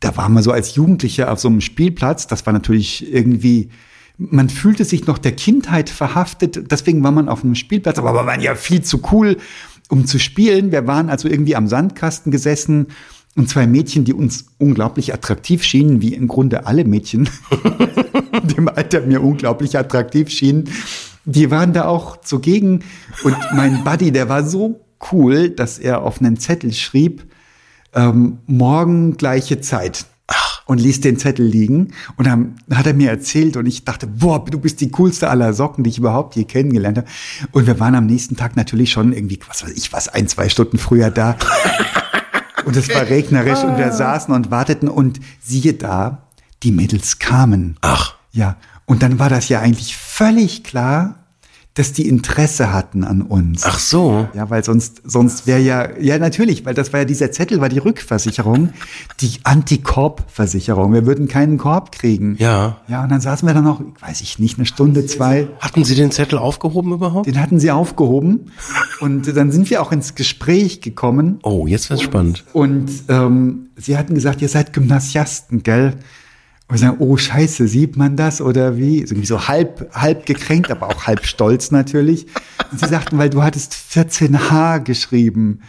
da waren wir so als Jugendliche auf so einem Spielplatz. Das war natürlich irgendwie, man fühlte sich noch der Kindheit verhaftet. Deswegen war man auf einem Spielplatz, aber wir waren ja viel zu cool, um zu spielen. Wir waren also irgendwie am Sandkasten gesessen und zwei Mädchen, die uns unglaublich attraktiv schienen, wie im Grunde alle Mädchen, dem Alter mir unglaublich attraktiv schienen, die waren da auch zugegen. Und mein Buddy, der war so cool, dass er auf einen Zettel schrieb, ähm, morgen gleiche Zeit. Und ließ den Zettel liegen. Und dann hat er mir erzählt und ich dachte, boah, du bist die coolste aller Socken, die ich überhaupt je kennengelernt habe. Und wir waren am nächsten Tag natürlich schon irgendwie, was weiß ich, was, ein, zwei Stunden früher da. Und es war regnerisch und wir saßen und warteten und siehe da, die Mädels kamen. Ach. Ja, und dann war das ja eigentlich völlig klar, dass die Interesse hatten an uns. Ach so. Ja, weil sonst, sonst wäre ja, ja natürlich, weil das war ja dieser Zettel, war die Rückversicherung, die Antikorb-Versicherung. Wir würden keinen Korb kriegen. Ja. Ja, und dann saßen wir dann noch, weiß ich nicht, eine Stunde, zwei. Hatten Sie den Zettel aufgehoben überhaupt? Den hatten sie aufgehoben. Und dann sind wir auch ins Gespräch gekommen. Oh, jetzt wird's spannend. Und ähm, sie hatten gesagt, ihr seid Gymnasiasten, gell? Und sagen, oh Scheiße, sieht man das oder wie? So, irgendwie so halb, halb gekränkt, aber auch halb stolz natürlich. Und sie sagten, weil du hattest 14H geschrieben.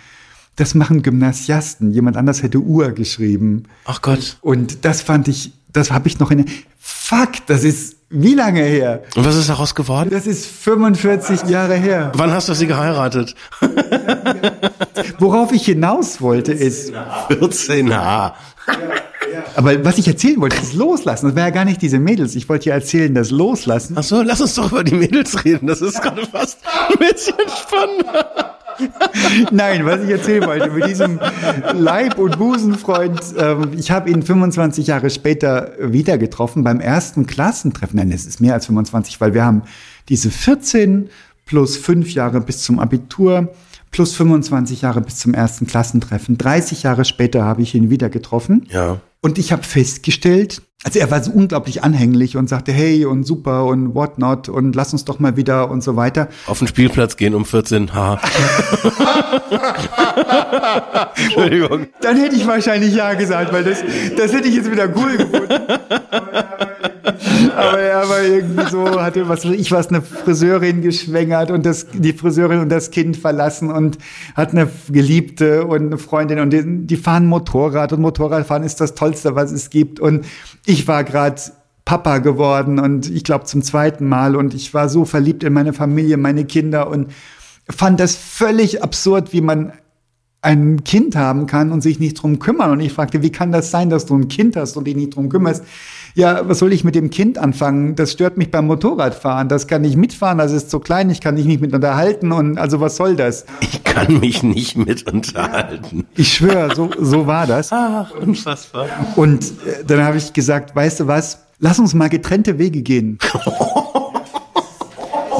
Das machen Gymnasiasten. Jemand anders hätte Uhr geschrieben. Ach Gott. Und das fand ich, das habe ich noch in. Fuck, das ist wie lange her? Und was ist daraus geworden? Das ist 45 Jahre her. Wann hast du sie geheiratet? Worauf ich hinaus wollte ist, 14H. aber was ich erzählen wollte, ist Loslassen. Das war ja gar nicht diese Mädels. Ich wollte ja erzählen, das Loslassen. Ach so, lass uns doch über die Mädels reden. Das ist gerade fast ein bisschen spannender. Nein, was ich erzählen wollte, mit diesem Leib- und Busenfreund, ähm, ich habe ihn 25 Jahre später wieder getroffen beim ersten Klassentreffen. Nein, es ist mehr als 25, weil wir haben diese 14 plus 5 Jahre bis zum Abitur plus 25 Jahre bis zum ersten Klassentreffen. 30 Jahre später habe ich ihn wieder getroffen. Ja. Und ich habe festgestellt, Also er war so unglaublich anhänglich und sagte, hey und super und whatnot und lass uns doch mal wieder und so weiter. Auf den Spielplatz gehen um 14 H. Entschuldigung. Dann hätte ich wahrscheinlich ja gesagt, weil das, das hätte ich jetzt wieder cool gefunden. Aber er war irgendwie so, hatte was, ich was, eine Friseurin geschwängert und das, die Friseurin und das Kind verlassen und hat eine Geliebte und eine Freundin und die, die fahren Motorrad und Motorradfahren ist das Tollste, was es gibt. Und ich war gerade Papa geworden und ich glaube zum zweiten Mal und ich war so verliebt in meine Familie, meine Kinder und fand das völlig absurd, wie man ein Kind haben kann und sich nicht drum kümmern. Und ich fragte, wie kann das sein, dass du ein Kind hast und dich nicht drum kümmerst? Ja, was soll ich mit dem Kind anfangen? Das stört mich beim Motorradfahren. Das kann ich mitfahren, das ist zu klein, ich kann mich nicht mit unterhalten und also was soll das? Ich kann mich nicht mit unterhalten. Ich schwöre, so, so war das. Ach, unfassbar. Und äh, dann habe ich gesagt, weißt du was? Lass uns mal getrennte Wege gehen.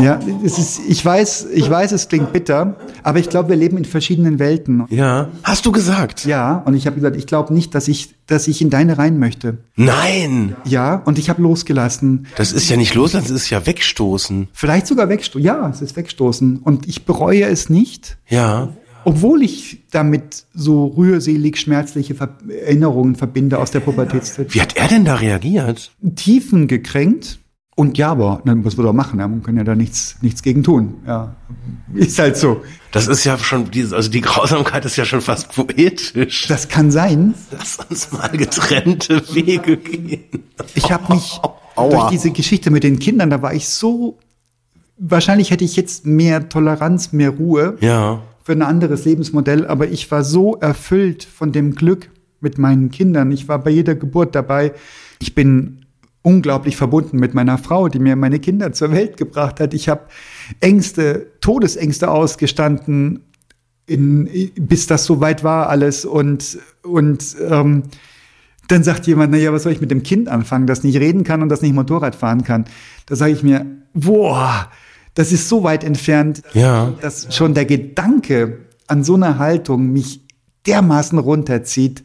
Ja, es ist, ich weiß, ich weiß, es klingt bitter, aber ich glaube, wir leben in verschiedenen Welten. Ja, hast du gesagt? Ja, und ich habe gesagt, ich glaube nicht, dass ich, dass ich in deine rein möchte. Nein. Ja, und ich habe losgelassen. Das ist ja nicht loslassen, das ist ja wegstoßen. Vielleicht sogar wegstoßen. Ja, es ist wegstoßen. Und ich bereue es nicht. Ja. Obwohl ich damit so rührselig schmerzliche Ver Erinnerungen verbinde aus der Pubertätszeit. Wie hat er denn da reagiert? Tiefen gekränkt. Und ja, aber ne, was wir da machen? Ja, man kann ja da nichts, nichts gegen tun. Ja, ist halt so. Das ist ja schon, dieses, also die Grausamkeit ist ja schon fast poetisch. Das kann sein. Lass uns mal getrennte Wege gehen. Ich habe mich Aua. durch diese Geschichte mit den Kindern, da war ich so, wahrscheinlich hätte ich jetzt mehr Toleranz, mehr Ruhe ja. für ein anderes Lebensmodell, aber ich war so erfüllt von dem Glück mit meinen Kindern. Ich war bei jeder Geburt dabei. Ich bin unglaublich verbunden mit meiner Frau, die mir meine Kinder zur Welt gebracht hat. Ich habe Ängste, Todesängste ausgestanden, in, bis das soweit war alles. Und, und ähm, dann sagt jemand, naja, was soll ich mit dem Kind anfangen, das nicht reden kann und das nicht Motorrad fahren kann? Da sage ich mir, boah, das ist so weit entfernt, ja. dass schon der Gedanke an so eine Haltung mich dermaßen runterzieht,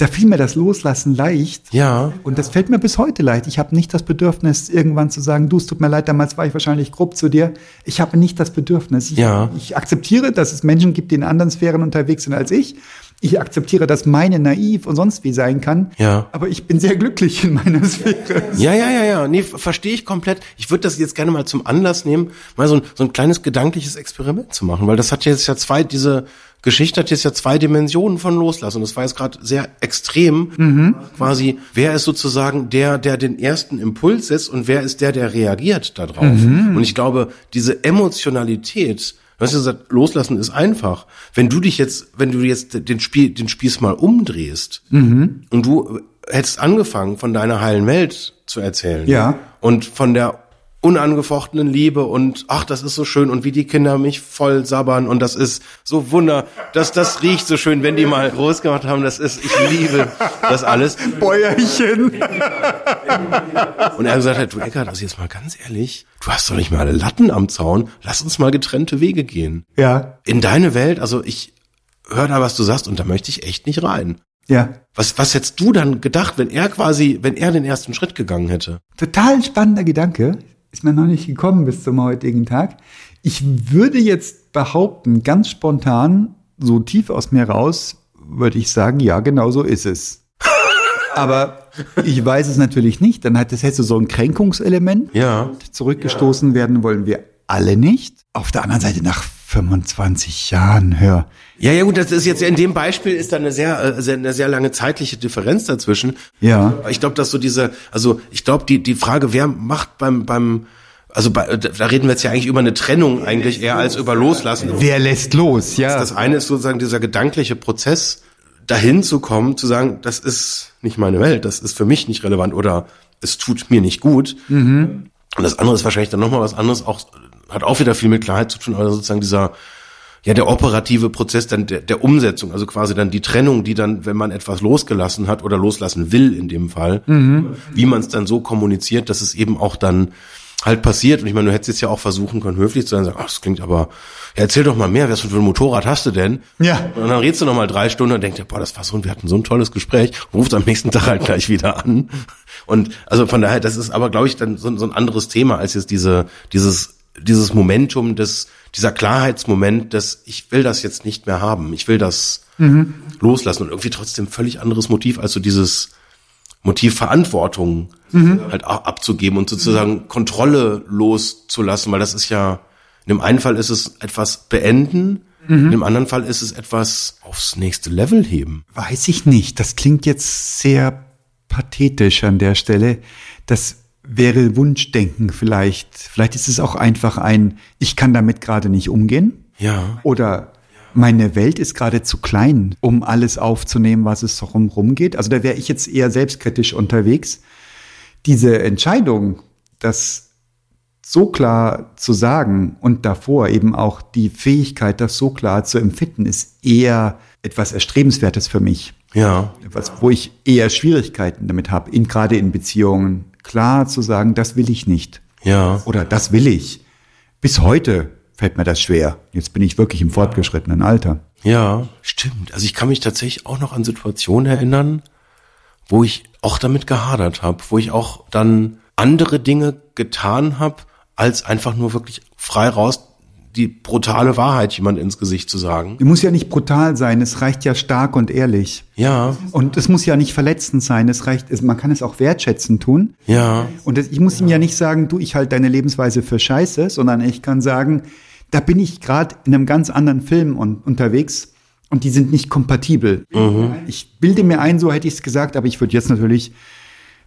da fiel mir das Loslassen leicht. Ja. Und das fällt mir bis heute leicht. Ich habe nicht das Bedürfnis, irgendwann zu sagen, du, es tut mir leid, damals war ich wahrscheinlich grob zu dir. Ich habe nicht das Bedürfnis. Ich, ja. ich akzeptiere, dass es Menschen gibt, die in anderen Sphären unterwegs sind als ich. Ich akzeptiere, dass meine naiv und sonst wie sein kann. Ja. Aber ich bin sehr glücklich in meiner Sphäre. Ja, ja, ja, ja. Nee, verstehe ich komplett. Ich würde das jetzt gerne mal zum Anlass nehmen, mal so ein, so ein kleines gedankliches Experiment zu machen, weil das hat jetzt ja zwei, diese, Geschichte hat jetzt ja zwei Dimensionen von Loslassen. Das war jetzt gerade sehr extrem. Mhm. Quasi, wer ist sozusagen der, der den ersten Impuls setzt und wer ist der, der reagiert darauf? Mhm. Und ich glaube, diese Emotionalität, du hast ja gesagt, loslassen ist einfach. Wenn du dich jetzt, wenn du jetzt den Spiel, den Spieß mal umdrehst mhm. und du hättest angefangen, von deiner heilen Welt zu erzählen. Ja. Und von der unangefochtenen Liebe und ach, das ist so schön und wie die Kinder mich voll sabbern und das ist so wunder, dass das riecht so schön, wenn die mal groß gemacht haben, das ist, ich liebe das alles. Bäuerchen. Und er hat gesagt, du Eckart, also jetzt mal ganz ehrlich, du hast doch nicht mal alle Latten am Zaun, lass uns mal getrennte Wege gehen. Ja. In deine Welt, also ich höre da, was du sagst und da möchte ich echt nicht rein. Ja. Was, was hättest du dann gedacht, wenn er quasi, wenn er den ersten Schritt gegangen hätte? Total spannender Gedanke ist mir noch nicht gekommen bis zum heutigen Tag. Ich würde jetzt behaupten, ganz spontan, so tief aus mir raus, würde ich sagen, ja, genau so ist es. Aber ich weiß es natürlich nicht. Dann hat das hätte so ein Kränkungselement. Ja. Zurückgestoßen werden wollen wir alle nicht. Auf der anderen Seite nach 25 Jahren, hör. Ja, ja gut, das ist jetzt in dem Beispiel ist da eine sehr, äh, sehr eine sehr lange zeitliche Differenz dazwischen. Ja. Ich glaube, dass so diese, also ich glaube, die die Frage, wer macht beim beim also bei, da reden wir jetzt ja eigentlich über eine Trennung eigentlich eher als über Loslassen. Wer lässt los? Ja. Das eine ist sozusagen dieser gedankliche Prozess, dahin zu kommen, zu sagen, das ist nicht meine Welt, das ist für mich nicht relevant oder es tut mir nicht gut. Mhm. Und das andere ist wahrscheinlich dann nochmal was anderes, auch hat auch wieder viel mit Klarheit zu tun, aber sozusagen dieser, ja, der operative Prozess dann der, der Umsetzung, also quasi dann die Trennung, die dann, wenn man etwas losgelassen hat oder loslassen will in dem Fall, mhm. wie man es dann so kommuniziert, dass es eben auch dann halt passiert. Und ich meine, du hättest jetzt ja auch versuchen können, höflich zu sein, sagen, ach, das klingt aber, ja, erzähl doch mal mehr, was für ein Motorrad hast du denn? Ja. Und dann redest du noch mal drei Stunden und denkst, ja, boah, das war so, wir hatten so ein tolles Gespräch, ruft am nächsten Tag halt gleich wieder an. Und also von daher, das ist aber, glaube ich, dann so, so ein anderes Thema als jetzt diese, dieses, dieses Momentum des, dieser Klarheitsmoment, dass ich will das jetzt nicht mehr haben. Ich will das mhm. loslassen und irgendwie trotzdem völlig anderes Motiv als so dieses, Motiv Verantwortung mhm. halt abzugeben und sozusagen mhm. Kontrolle loszulassen, weil das ist ja, in dem einen Fall ist es etwas beenden, mhm. in dem anderen Fall ist es etwas aufs nächste Level heben. Weiß ich nicht. Das klingt jetzt sehr pathetisch an der Stelle. Das wäre Wunschdenken vielleicht. Vielleicht ist es auch einfach ein, ich kann damit gerade nicht umgehen. Ja. Oder meine Welt ist gerade zu klein, um alles aufzunehmen, was es drumherum geht. Also da wäre ich jetzt eher selbstkritisch unterwegs. Diese Entscheidung, das so klar zu sagen und davor eben auch die Fähigkeit, das so klar zu empfinden, ist eher etwas Erstrebenswertes für mich. Ja. Etwas, wo ich eher Schwierigkeiten damit habe, in, gerade in Beziehungen klar zu sagen, das will ich nicht. Ja. Oder das will ich. Bis heute fällt mir das schwer. Jetzt bin ich wirklich im fortgeschrittenen Alter. Ja, stimmt. Also ich kann mich tatsächlich auch noch an Situationen erinnern, wo ich auch damit gehadert habe, wo ich auch dann andere Dinge getan habe, als einfach nur wirklich frei raus die brutale Wahrheit jemand ins Gesicht zu sagen. Die muss ja nicht brutal sein, es reicht ja stark und ehrlich. Ja. Und es muss ja nicht verletzend sein, es reicht, man kann es auch wertschätzend tun. Ja. Und ich muss ihm ja nicht sagen, du, ich halte deine Lebensweise für scheiße, sondern ich kann sagen, da bin ich gerade in einem ganz anderen Film un unterwegs und die sind nicht kompatibel. Mhm. Ich bilde mir ein, so hätte ich es gesagt, aber ich würde jetzt natürlich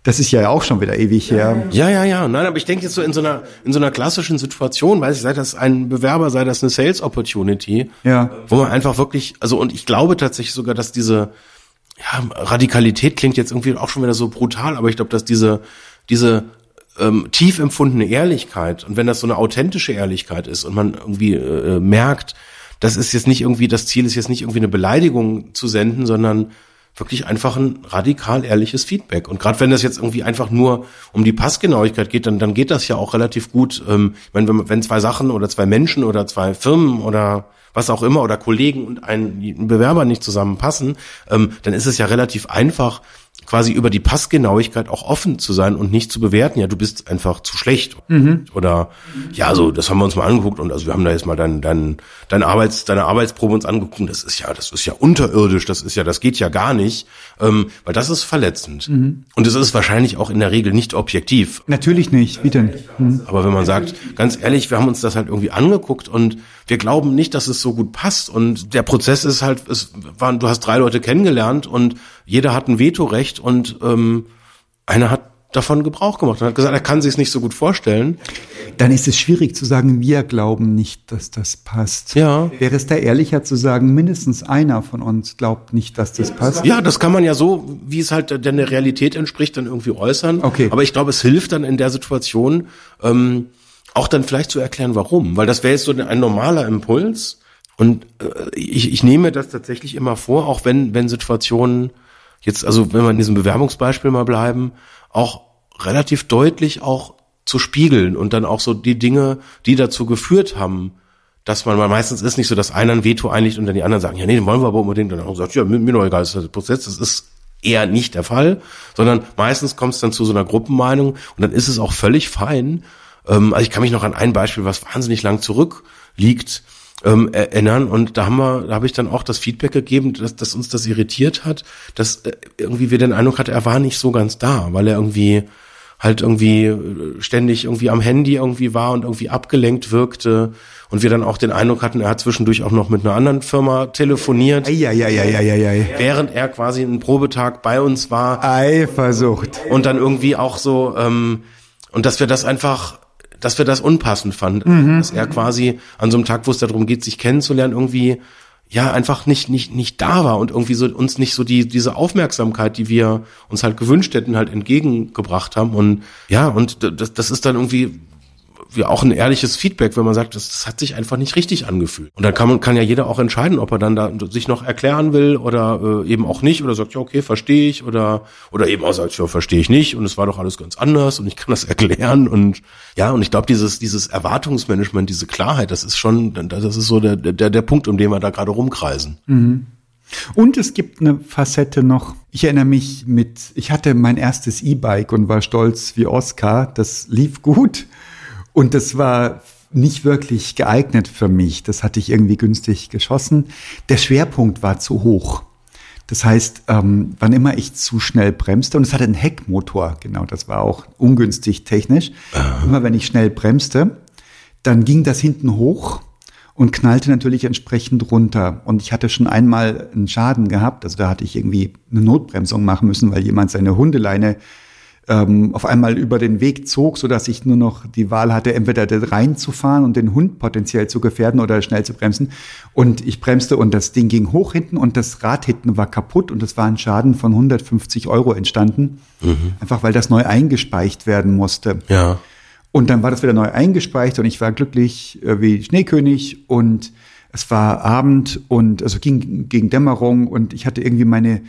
das ist ja auch schon wieder ewig her. Ja, ja, ja. Nein, aber ich denke jetzt so in so einer in so einer klassischen Situation, weiß ich, sei das ein Bewerber, sei das eine Sales Opportunity, ja. wo man einfach wirklich, also und ich glaube tatsächlich sogar, dass diese ja, Radikalität klingt jetzt irgendwie auch schon wieder so brutal, aber ich glaube, dass diese diese ähm, tief empfundene Ehrlichkeit und wenn das so eine authentische Ehrlichkeit ist und man irgendwie äh, merkt, das ist jetzt nicht irgendwie, das Ziel ist jetzt nicht irgendwie eine Beleidigung zu senden, sondern wirklich einfach ein radikal ehrliches Feedback. Und gerade wenn das jetzt irgendwie einfach nur um die Passgenauigkeit geht, dann, dann geht das ja auch relativ gut. Ähm, wenn, wenn zwei Sachen oder zwei Menschen oder zwei Firmen oder was auch immer oder Kollegen und ein, ein Bewerber nicht zusammenpassen, ähm, dann ist es ja relativ einfach, quasi über die Passgenauigkeit auch offen zu sein und nicht zu bewerten, ja, du bist einfach zu schlecht. Mhm. Oder ja, so, das haben wir uns mal angeguckt und also wir haben da jetzt mal dein, dein, dein Arbeits, deine Arbeitsprobe uns angeguckt und das ist ja, das ist ja unterirdisch, das ist ja, das geht ja gar nicht, ähm, weil das ist verletzend. Mhm. Und es ist wahrscheinlich auch in der Regel nicht objektiv. Natürlich nicht, wie denn? Mhm. Aber wenn man sagt, ganz ehrlich, wir haben uns das halt irgendwie angeguckt und wir glauben nicht, dass es so gut passt und der Prozess ist halt, es waren, du hast drei Leute kennengelernt und jeder hat ein Vetorecht und ähm, einer hat davon Gebrauch gemacht und hat gesagt, er kann sich es nicht so gut vorstellen. Dann ist es schwierig zu sagen, wir glauben nicht, dass das passt. Ja. Wäre es da ehrlicher zu sagen, mindestens einer von uns glaubt nicht, dass das passt? Ja, das kann man ja so, wie es halt der Realität entspricht, dann irgendwie äußern. Okay. Aber ich glaube, es hilft dann in der Situation, ähm, auch dann vielleicht zu erklären, warum. Weil das wäre jetzt so ein normaler Impuls. Und äh, ich, ich nehme das tatsächlich immer vor, auch wenn, wenn Situationen jetzt, also wenn wir in diesem Bewerbungsbeispiel mal bleiben, auch relativ deutlich auch zu spiegeln und dann auch so die Dinge, die dazu geführt haben, dass man mal meistens ist nicht so, dass einer ein Veto einlegt und dann die anderen sagen, ja, nee, den wollen wir aber unbedingt. Und dann sagt, ja, mir, mir doch egal, ist der Prozess. Das ist eher nicht der Fall, sondern meistens kommt es dann zu so einer Gruppenmeinung und dann ist es auch völlig fein. Ähm, also ich kann mich noch an ein Beispiel, was wahnsinnig lang zurückliegt, ähm, erinnern. Und da haben wir, da habe ich dann auch das Feedback gegeben, dass, dass uns das irritiert hat, dass äh, irgendwie wir den Eindruck hatten, er war nicht so ganz da, weil er irgendwie halt irgendwie äh, ständig irgendwie am Handy irgendwie war und irgendwie abgelenkt wirkte und wir dann auch den Eindruck hatten, er hat zwischendurch auch noch mit einer anderen Firma telefoniert. Eieieiei. Während er quasi einen Probetag bei uns war. Eifersucht. Und dann irgendwie auch so, ähm, und dass wir das einfach dass wir das unpassend fanden, mhm. dass er quasi an so einem Tag, wo es darum geht, sich kennenzulernen, irgendwie ja einfach nicht nicht nicht da war und irgendwie so uns nicht so die diese Aufmerksamkeit, die wir uns halt gewünscht hätten, halt entgegengebracht haben und ja und das das ist dann irgendwie ja auch ein ehrliches Feedback, wenn man sagt, das, das hat sich einfach nicht richtig angefühlt. Und dann kann man kann ja jeder auch entscheiden, ob er dann da sich noch erklären will oder äh, eben auch nicht oder sagt, ja okay, verstehe ich oder oder eben auch sagt, ja verstehe ich nicht und es war doch alles ganz anders und ich kann das erklären und ja und ich glaube dieses dieses Erwartungsmanagement, diese Klarheit, das ist schon, das ist so der der der Punkt, um den wir da gerade rumkreisen. Mhm. Und es gibt eine Facette noch. Ich erinnere mich mit, ich hatte mein erstes E-Bike und war stolz wie Oscar. Das lief gut. Und das war nicht wirklich geeignet für mich. Das hatte ich irgendwie günstig geschossen. Der Schwerpunkt war zu hoch. Das heißt, ähm, wann immer ich zu schnell bremste, und es hatte einen Heckmotor, genau, das war auch ungünstig technisch. Aha. Immer wenn ich schnell bremste, dann ging das hinten hoch und knallte natürlich entsprechend runter. Und ich hatte schon einmal einen Schaden gehabt. Also da hatte ich irgendwie eine Notbremsung machen müssen, weil jemand seine Hundeleine ähm, auf einmal über den Weg zog, so dass ich nur noch die Wahl hatte, entweder reinzufahren und den Hund potenziell zu gefährden oder schnell zu bremsen. Und ich bremste und das Ding ging hoch hinten und das Rad hinten war kaputt und es war ein Schaden von 150 Euro entstanden. Mhm. Einfach weil das neu eingespeicht werden musste. Ja. Und dann war das wieder neu eingespeichert und ich war glücklich äh, wie Schneekönig und es war Abend und also ging gegen Dämmerung und ich hatte irgendwie meine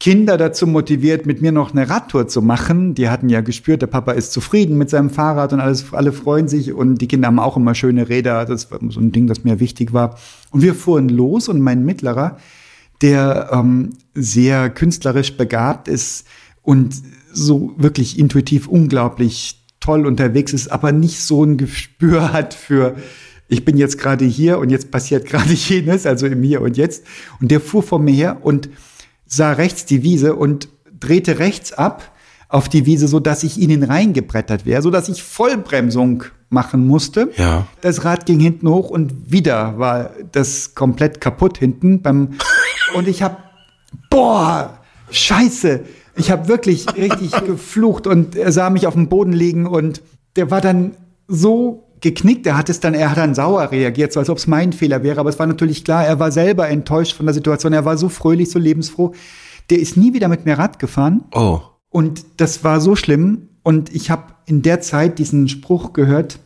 Kinder dazu motiviert, mit mir noch eine Radtour zu machen. Die hatten ja gespürt, der Papa ist zufrieden mit seinem Fahrrad und alles, alle freuen sich und die Kinder haben auch immer schöne Räder. Das war so ein Ding, das mir wichtig war. Und wir fuhren los und mein Mittlerer, der ähm, sehr künstlerisch begabt ist und so wirklich intuitiv unglaublich toll unterwegs ist, aber nicht so ein Gespür hat für, ich bin jetzt gerade hier und jetzt passiert gerade jenes, also im Hier und Jetzt. Und der fuhr vor mir her und sah rechts die Wiese und drehte rechts ab auf die Wiese, so dass ich ihnen reingebrettert wäre, so dass ich Vollbremsung machen musste. Ja. Das Rad ging hinten hoch und wieder war das komplett kaputt hinten beim und ich habe boah, Scheiße, ich habe wirklich richtig geflucht und er sah mich auf dem Boden liegen und der war dann so geknickt. Er hat es dann, er hat dann sauer reagiert, so als ob es mein Fehler wäre. Aber es war natürlich klar, er war selber enttäuscht von der Situation. Er war so fröhlich, so lebensfroh. Der ist nie wieder mit mir Rad gefahren. Oh. Und das war so schlimm. Und ich habe in der Zeit diesen Spruch gehört,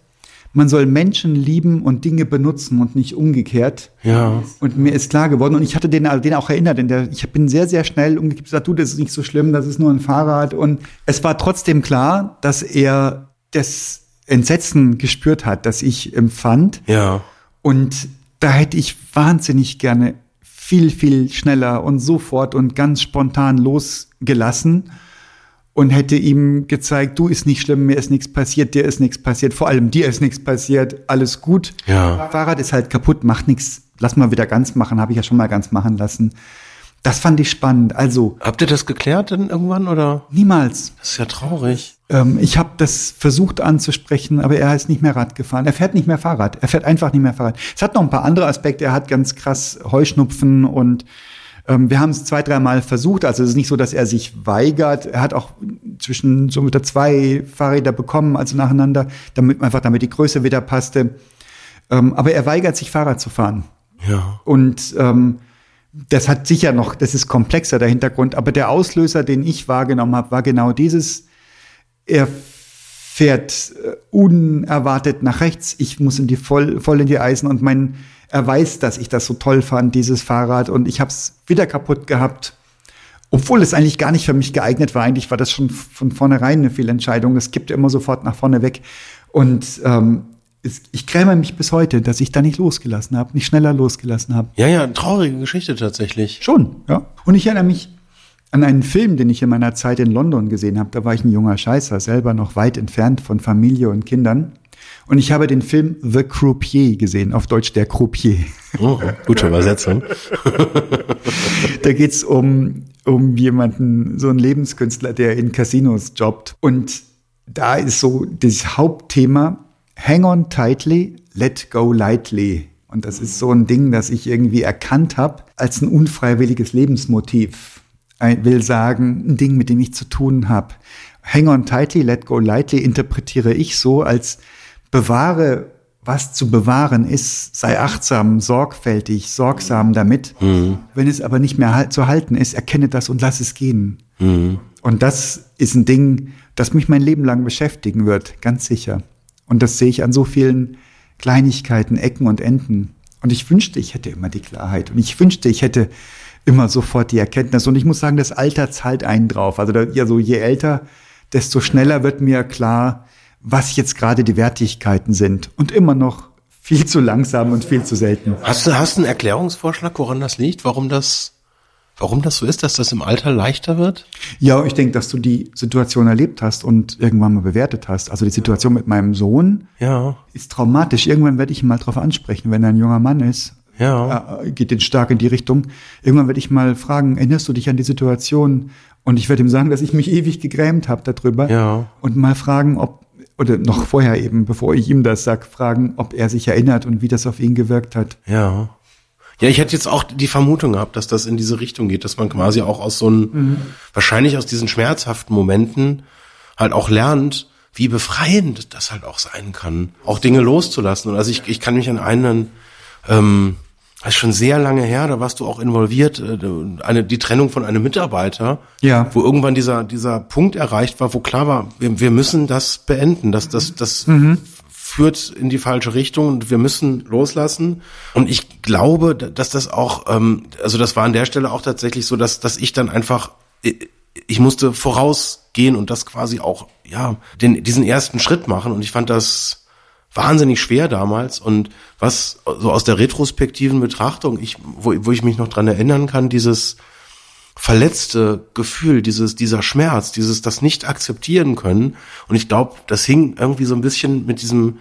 man soll Menschen lieben und Dinge benutzen und nicht umgekehrt. Ja. Und mir ist klar geworden, und ich hatte den, den auch erinnert, denn der, ich bin sehr, sehr schnell umgekehrt gesagt, du, das ist nicht so schlimm, das ist nur ein Fahrrad. Und es war trotzdem klar, dass er das Entsetzen gespürt hat, das ich empfand. Ja. Und da hätte ich wahnsinnig gerne viel, viel schneller und sofort und ganz spontan losgelassen und hätte ihm gezeigt, du ist nicht schlimm, mir ist nichts passiert, dir ist nichts passiert, vor allem dir ist nichts passiert, alles gut. Ja. Fahrrad ist halt kaputt, macht nichts, lass mal wieder ganz machen, habe ich ja schon mal ganz machen lassen. Das fand ich spannend. Also habt ihr das geklärt denn irgendwann oder? Niemals. Das ist ja traurig. Ähm, ich habe das versucht anzusprechen, aber er ist nicht mehr Rad gefahren. Er fährt nicht mehr Fahrrad. Er fährt einfach nicht mehr Fahrrad. Es hat noch ein paar andere Aspekte. Er hat ganz krass Heuschnupfen und ähm, wir haben es zwei, dreimal versucht. Also es ist nicht so, dass er sich weigert. Er hat auch zwischen so mit der zwei Fahrräder bekommen, also nacheinander, damit einfach damit die Größe wieder passte. Ähm, aber er weigert sich Fahrrad zu fahren. Ja. Und ähm, das hat sicher noch, das ist komplexer der Hintergrund. Aber der Auslöser, den ich wahrgenommen habe, war genau dieses. Er fährt äh, unerwartet nach rechts. Ich muss in die voll, voll in die Eisen und mein er weiß, dass ich das so toll fand, dieses Fahrrad, und ich habe es wieder kaputt gehabt. Obwohl es eigentlich gar nicht für mich geeignet war. Eigentlich war das schon von vornherein eine Fehlentscheidung. Es gibt immer sofort nach vorne weg. Und ähm, ich gräme mich bis heute, dass ich da nicht losgelassen habe, nicht schneller losgelassen habe. Ja, ja, traurige Geschichte tatsächlich. Schon, ja. Und ich erinnere mich an einen Film, den ich in meiner Zeit in London gesehen habe. Da war ich ein junger Scheißer, selber noch weit entfernt von Familie und Kindern. Und ich habe den Film The Croupier gesehen, auf Deutsch der Croupier. Oh, gute Übersetzung. da geht's um, um jemanden, so einen Lebenskünstler, der in Casinos jobbt. Und da ist so das Hauptthema, hang on tightly, let go lightly. Und das ist so ein Ding, das ich irgendwie erkannt habe als ein unfreiwilliges Lebensmotiv. Ich will sagen, ein Ding, mit dem ich zu tun habe. Hang on tightly, let go lightly interpretiere ich so als bewahre, was zu bewahren ist, sei achtsam, sorgfältig, sorgsam damit. Mhm. Wenn es aber nicht mehr zu halten ist, erkenne das und lass es gehen. Mhm. Und das ist ein Ding, das mich mein Leben lang beschäftigen wird, ganz sicher. Und das sehe ich an so vielen Kleinigkeiten, Ecken und Enden. Und ich wünschte, ich hätte immer die Klarheit. Und ich wünschte, ich hätte immer sofort die Erkenntnis. Und ich muss sagen, das Alter zahlt einen drauf. Also ja, so je älter, desto schneller wird mir klar, was jetzt gerade die Wertigkeiten sind. Und immer noch viel zu langsam und viel zu selten. Hast du, hast du einen Erklärungsvorschlag, woran das liegt? Warum das, warum das so ist, dass das im Alter leichter wird? Ja, ich denke, dass du die Situation erlebt hast und irgendwann mal bewertet hast. Also die Situation mit meinem Sohn Ja, ist traumatisch. Irgendwann werde ich ihn mal drauf ansprechen, wenn er ein junger Mann ist. ja. äh, geht jetzt stark in die Richtung. Irgendwann werde ich mal fragen, erinnerst du dich an die Situation? Und ich werde ihm sagen, dass ich mich ewig gegrämt habe darüber. Ja. Und mal fragen, ob, oder noch vorher eben, bevor ich ihm das sag, fragen, ob er sich erinnert und wie das auf ihn gewirkt hat. Ja. Ja, ich hätte jetzt auch die Vermutung gehabt, dass das in diese Richtung geht, dass man quasi auch aus so einem, wahrscheinlich aus diesen schmerzhaften Momenten halt auch lernt, wie befreiend das halt auch sein kann, auch Dinge loszulassen. Und also ich, ich kann mich an einen, ähm, das ist schon sehr lange her, da warst du auch involviert, äh, eine, die Trennung von einem Mitarbeiter, Ja. wo irgendwann dieser, dieser Punkt erreicht war, wo klar war, wir, wir müssen das beenden, das, das, das führt in die falsche Richtung und wir müssen loslassen. Und ich glaube, dass das auch, ähm, also das war an der Stelle auch tatsächlich so, dass, dass ich dann einfach, ich- musste vorausgehen und das quasi auch, ja, den, diesen ersten Schritt machen. Und ich fand das wahnsinnig schwer damals. Und was so aus der retrospektiven Betrachtung, ich, wo, wo ich mich noch dran erinnern kann, dieses, verletzte Gefühl, dieses, dieser Schmerz, dieses das nicht akzeptieren können. Und ich glaube, das hing irgendwie so ein bisschen mit diesem,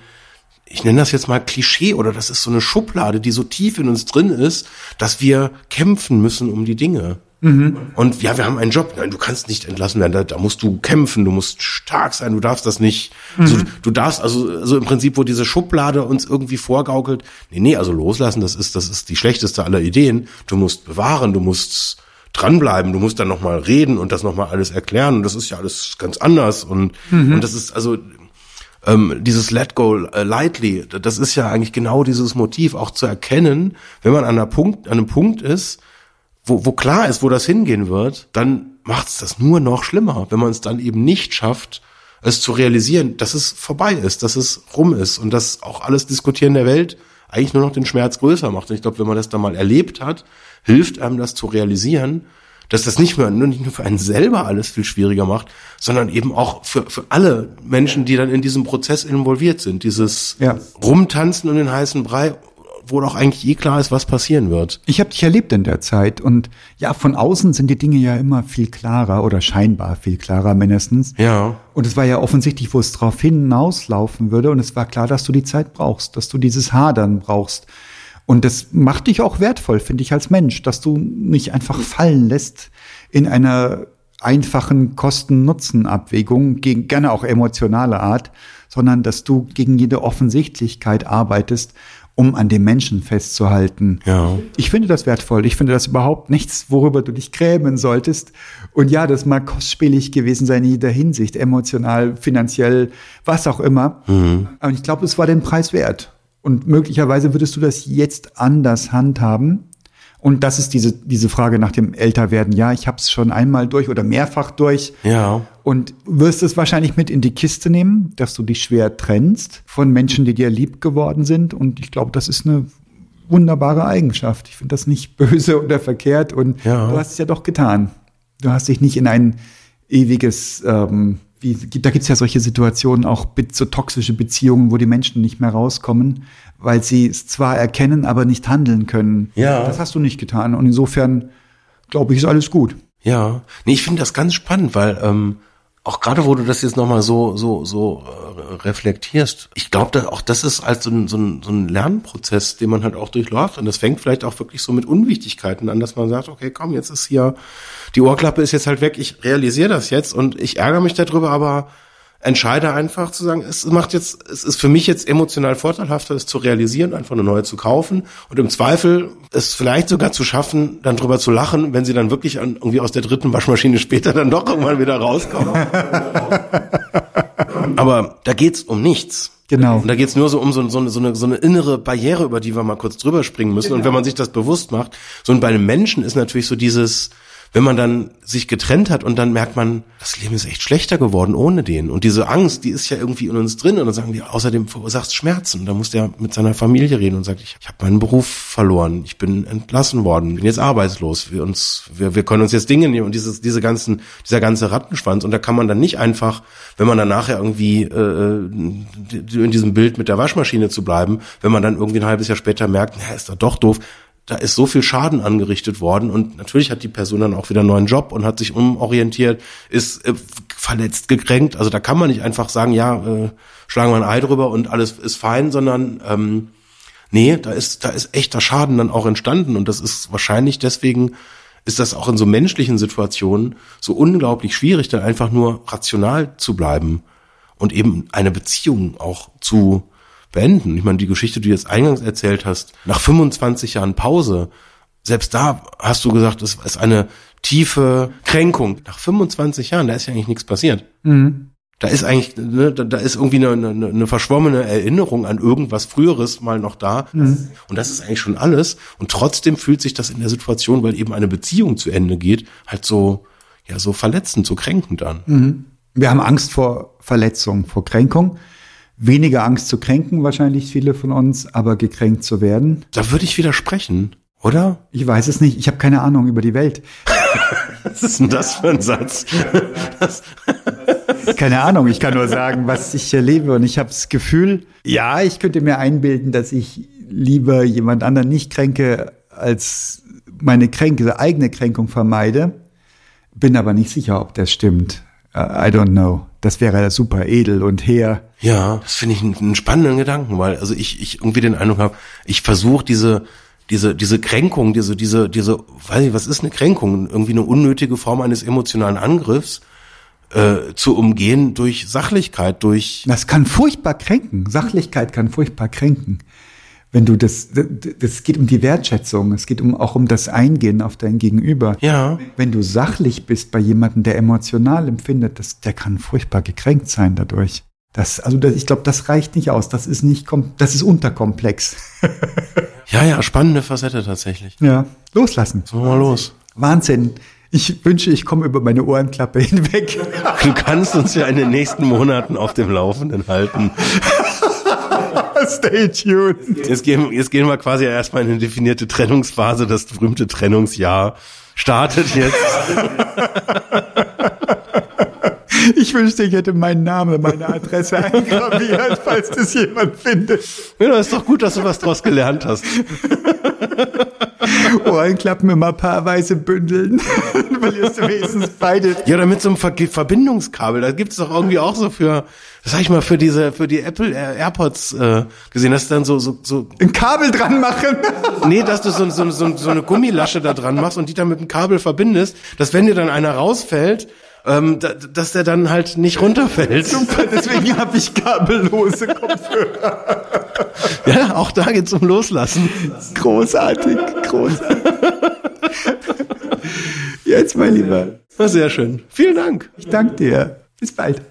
ich nenne das jetzt mal Klischee oder das ist so eine Schublade, die so tief in uns drin ist, dass wir kämpfen müssen um die Dinge. Und ja, wir haben einen Job. Nein, du kannst nicht entlassen werden. Da, da musst du kämpfen. Du musst stark sein. Du darfst das nicht. So, du darfst also, also im Prinzip, wo diese Schublade uns irgendwie vorgaukelt. Nee, nee, also loslassen, das ist, das ist die schlechteste aller Ideen. Du musst bewahren. Du musst dranbleiben. Du musst dann nochmal reden und das nochmal alles erklären. Und das ist ja alles ganz anders. Und, und das ist also, ähm, dieses Let Go äh, Lightly, das ist ja eigentlich genau dieses Motiv, auch zu erkennen, wenn man an, einer Punkt, an einem Punkt ist, wo, wo klar ist, wo das hingehen wird, dann macht es das nur noch schlimmer, wenn man es dann eben nicht schafft, es zu realisieren, dass es vorbei ist, dass es rum ist und dass auch alles Diskutieren der Welt eigentlich nur noch den Schmerz größer macht. Und ich glaube, wenn man das dann mal erlebt hat, hilft einem das zu realisieren, dass das nicht mehr nur nicht nur für einen selber alles viel schwieriger macht, sondern eben auch für, für alle Menschen, die dann in diesem Prozess involviert sind. Dieses Ja. Rumtanzen um den heißen Brei, wo doch eigentlich eh klar ist, was passieren wird. Ich habe dich erlebt in der Zeit und ja, von außen sind die Dinge ja immer viel klarer oder scheinbar viel klarer mindestens. Ja. Und es war ja offensichtlich, wo es drauf hinauslaufen würde. Und es war klar, dass du die Zeit brauchst, dass du dieses Hadern brauchst. Und das macht dich auch wertvoll, finde ich, als Mensch, dass du nicht einfach fallen lässt in einer einfachen Kosten-Nutzen-Abwägung, gegen gerne auch emotionale Art, sondern dass du gegen jede Offensichtlichkeit arbeitest, um an dem Menschen festzuhalten. Ja. Ich finde das wertvoll. Ich finde das überhaupt nichts, worüber du dich grämen solltest. Und ja, das mag kostspielig gewesen sein in jeder Hinsicht, emotional, finanziell, was auch immer. Aber ich glaube, es war den Preis wert. Und möglicherweise würdest du das jetzt anders handhaben. Und das ist diese, diese Frage nach dem Älterwerden. Ja, ich habe es schon einmal durch oder mehrfach durch. Ja. Und wirst es wahrscheinlich mit in die Kiste nehmen, dass du dich schwer trennst von Menschen, die dir lieb geworden sind. Und ich glaube, das ist eine wunderbare Eigenschaft. Ich finde das nicht böse oder verkehrt. Und Ja. du hast es ja doch getan. Du hast dich nicht in ein ewiges, ähm, wie, da gibt es ja solche Situationen, auch so toxische Beziehungen, wo die Menschen nicht mehr rauskommen, weil sie es zwar erkennen, aber nicht handeln können. Ja. Das hast du nicht getan. Und insofern, glaube ich, ist alles gut. Ja, nee, ich finde das ganz spannend, weil ähm, auch gerade, wo du das jetzt nochmal so so so äh, reflektierst, ich glaube, auch das ist als so ein, so, ein, so ein Lernprozess, den man halt auch durchläuft. Und das fängt vielleicht auch wirklich so mit Unwichtigkeiten an, dass man sagt, okay, komm, jetzt ist hier die Ohrklappe ist jetzt halt weg, ich realisiere das jetzt und ich ärgere mich darüber, aber entscheide einfach zu sagen, es macht jetzt, es ist für mich jetzt emotional vorteilhafter, es zu realisieren, einfach eine neue zu kaufen und im Zweifel es vielleicht sogar zu schaffen, dann drüber zu lachen, wenn sie dann wirklich an, irgendwie aus der dritten Waschmaschine später dann doch irgendwann wieder rauskommen. Aber da geht's um nichts. Genau. Und da geht's nur so um so, so, eine, so, eine, so eine innere Barriere, über die wir mal kurz drüber springen müssen. Und wenn man sich das bewusst macht, so und bei einem Menschen ist natürlich so dieses, wenn man dann sich getrennt hat und dann merkt man, das Leben ist echt schlechter geworden ohne den. Und diese Angst, die ist ja irgendwie in uns drin. Und dann sagen wir, außerdem verursacht Schmerzen. Und dann muss der mit seiner Familie reden und sagt, ich, ich habe meinen Beruf verloren, ich bin entlassen worden, bin jetzt arbeitslos. Wir uns, wir, wir können uns jetzt Dinge nehmen und dieses, diese ganzen, dieser ganze Rattenschwanz. Und da kann man dann nicht einfach, wenn man dann nachher irgendwie äh, in diesem Bild mit der Waschmaschine zu bleiben, wenn man dann irgendwie ein halbes Jahr später merkt, na, ist doch doch doof, da ist so viel Schaden angerichtet worden und natürlich hat die Person dann auch wieder einen neuen Job und hat sich umorientiert, ist äh, verletzt, gekränkt. Also da kann man nicht einfach sagen, ja, äh, schlagen wir ein Ei drüber und alles ist fein, sondern ähm, nee, da ist, da ist echter Schaden dann auch entstanden und das ist wahrscheinlich deswegen ist das auch in so menschlichen Situationen so unglaublich schwierig, dann einfach nur rational zu bleiben und eben eine Beziehung auch zu beenden. Ich meine, die Geschichte, die du jetzt eingangs erzählt hast, nach 25 Jahren Pause, selbst da hast du gesagt, es ist eine tiefe Kränkung. Nach 25 Jahren, da ist ja eigentlich nichts passiert. Mhm. Da ist eigentlich, ne, da, da ist irgendwie eine, eine, eine verschwommene Erinnerung an irgendwas Früheres mal noch da. Mhm. Und das ist eigentlich schon alles. Und trotzdem fühlt sich das in der Situation, weil eben eine Beziehung zu Ende geht, halt so, ja, so verletzend, so kränkend an. Mhm. Wir haben Angst vor Verletzung, vor Kränkung weniger Angst zu kränken, wahrscheinlich viele von uns, aber gekränkt zu werden. Da würde ich widersprechen, oder? Ich weiß es nicht. Ich habe keine Ahnung über die Welt. was ist denn das für ein Satz? keine Ahnung. Ich kann nur sagen, was ich erlebe. Und ich habe das Gefühl, ja, ich könnte mir einbilden, dass ich lieber jemand anderen nicht kränke, als meine Kränke, eigene Kränkung vermeide. Bin aber nicht sicher, ob das stimmt. I don't know. Das wäre super edel und hehr. Ja, das finde ich einen, einen, spannenden Gedanken, weil also ich, ich irgendwie den Eindruck habe, ich versuche diese diese diese Kränkung, diese diese diese, weiß ich, was ist eine Kränkung? Irgendwie eine unnötige Form eines emotionalen Angriffs äh, zu umgehen durch Sachlichkeit, durch. Das kann furchtbar kränken. Sachlichkeit kann furchtbar kränken wenn du das, das geht um die Wertschätzung, es geht um, auch um das Eingehen auf dein Gegenüber. Ja. Wenn du sachlich bist bei jemandem, der emotional empfindet, das, der kann furchtbar gekränkt sein dadurch. Das, also das, ich glaube, das reicht nicht aus. Das ist nicht, das ist unterkomplex. ja, ja, spannende Facette tatsächlich. Ja, loslassen. So mal los. Wahnsinn. Ich wünsche, ich komme über meine Ohrenklappe hinweg. Du kannst uns ja in den nächsten Monaten auf dem Laufenden halten. Stay tuned. Jetzt gehen, jetzt gehen wir quasi erstmal in eine definierte Trennungsphase. Das berühmte Trennungsjahr startet jetzt. Ich wünschte, ich hätte meinen Namen, meine Adresse eingraviert, falls das jemand findet. Ja, das ist doch gut, dass du was draus gelernt hast. Ohrenklappen immer paarweise bündeln. Dann verlierst du wenigstens beide. Ja, oder mit so einem Ver Verbindungskabel. Da gibt es doch irgendwie auch so für, sag ich mal, für diese, für die Apple AirPods äh, gesehen, dass du dann so, so, so. Ein Kabel dran machen. nee, dass du so, so, so, so eine Gummilasche da dran machst und die dann mit dem Kabel verbindest, dass wenn dir dann einer rausfällt, ähm, da, dass der dann halt nicht runterfällt. Super, deswegen habe ich kabellose Kopfhörer. ja, auch da geht's um Loslassen. Großartig, großartig. Jetzt, mein Lieber. Sehr schön. Vielen Dank. Ich danke dir. Bis bald.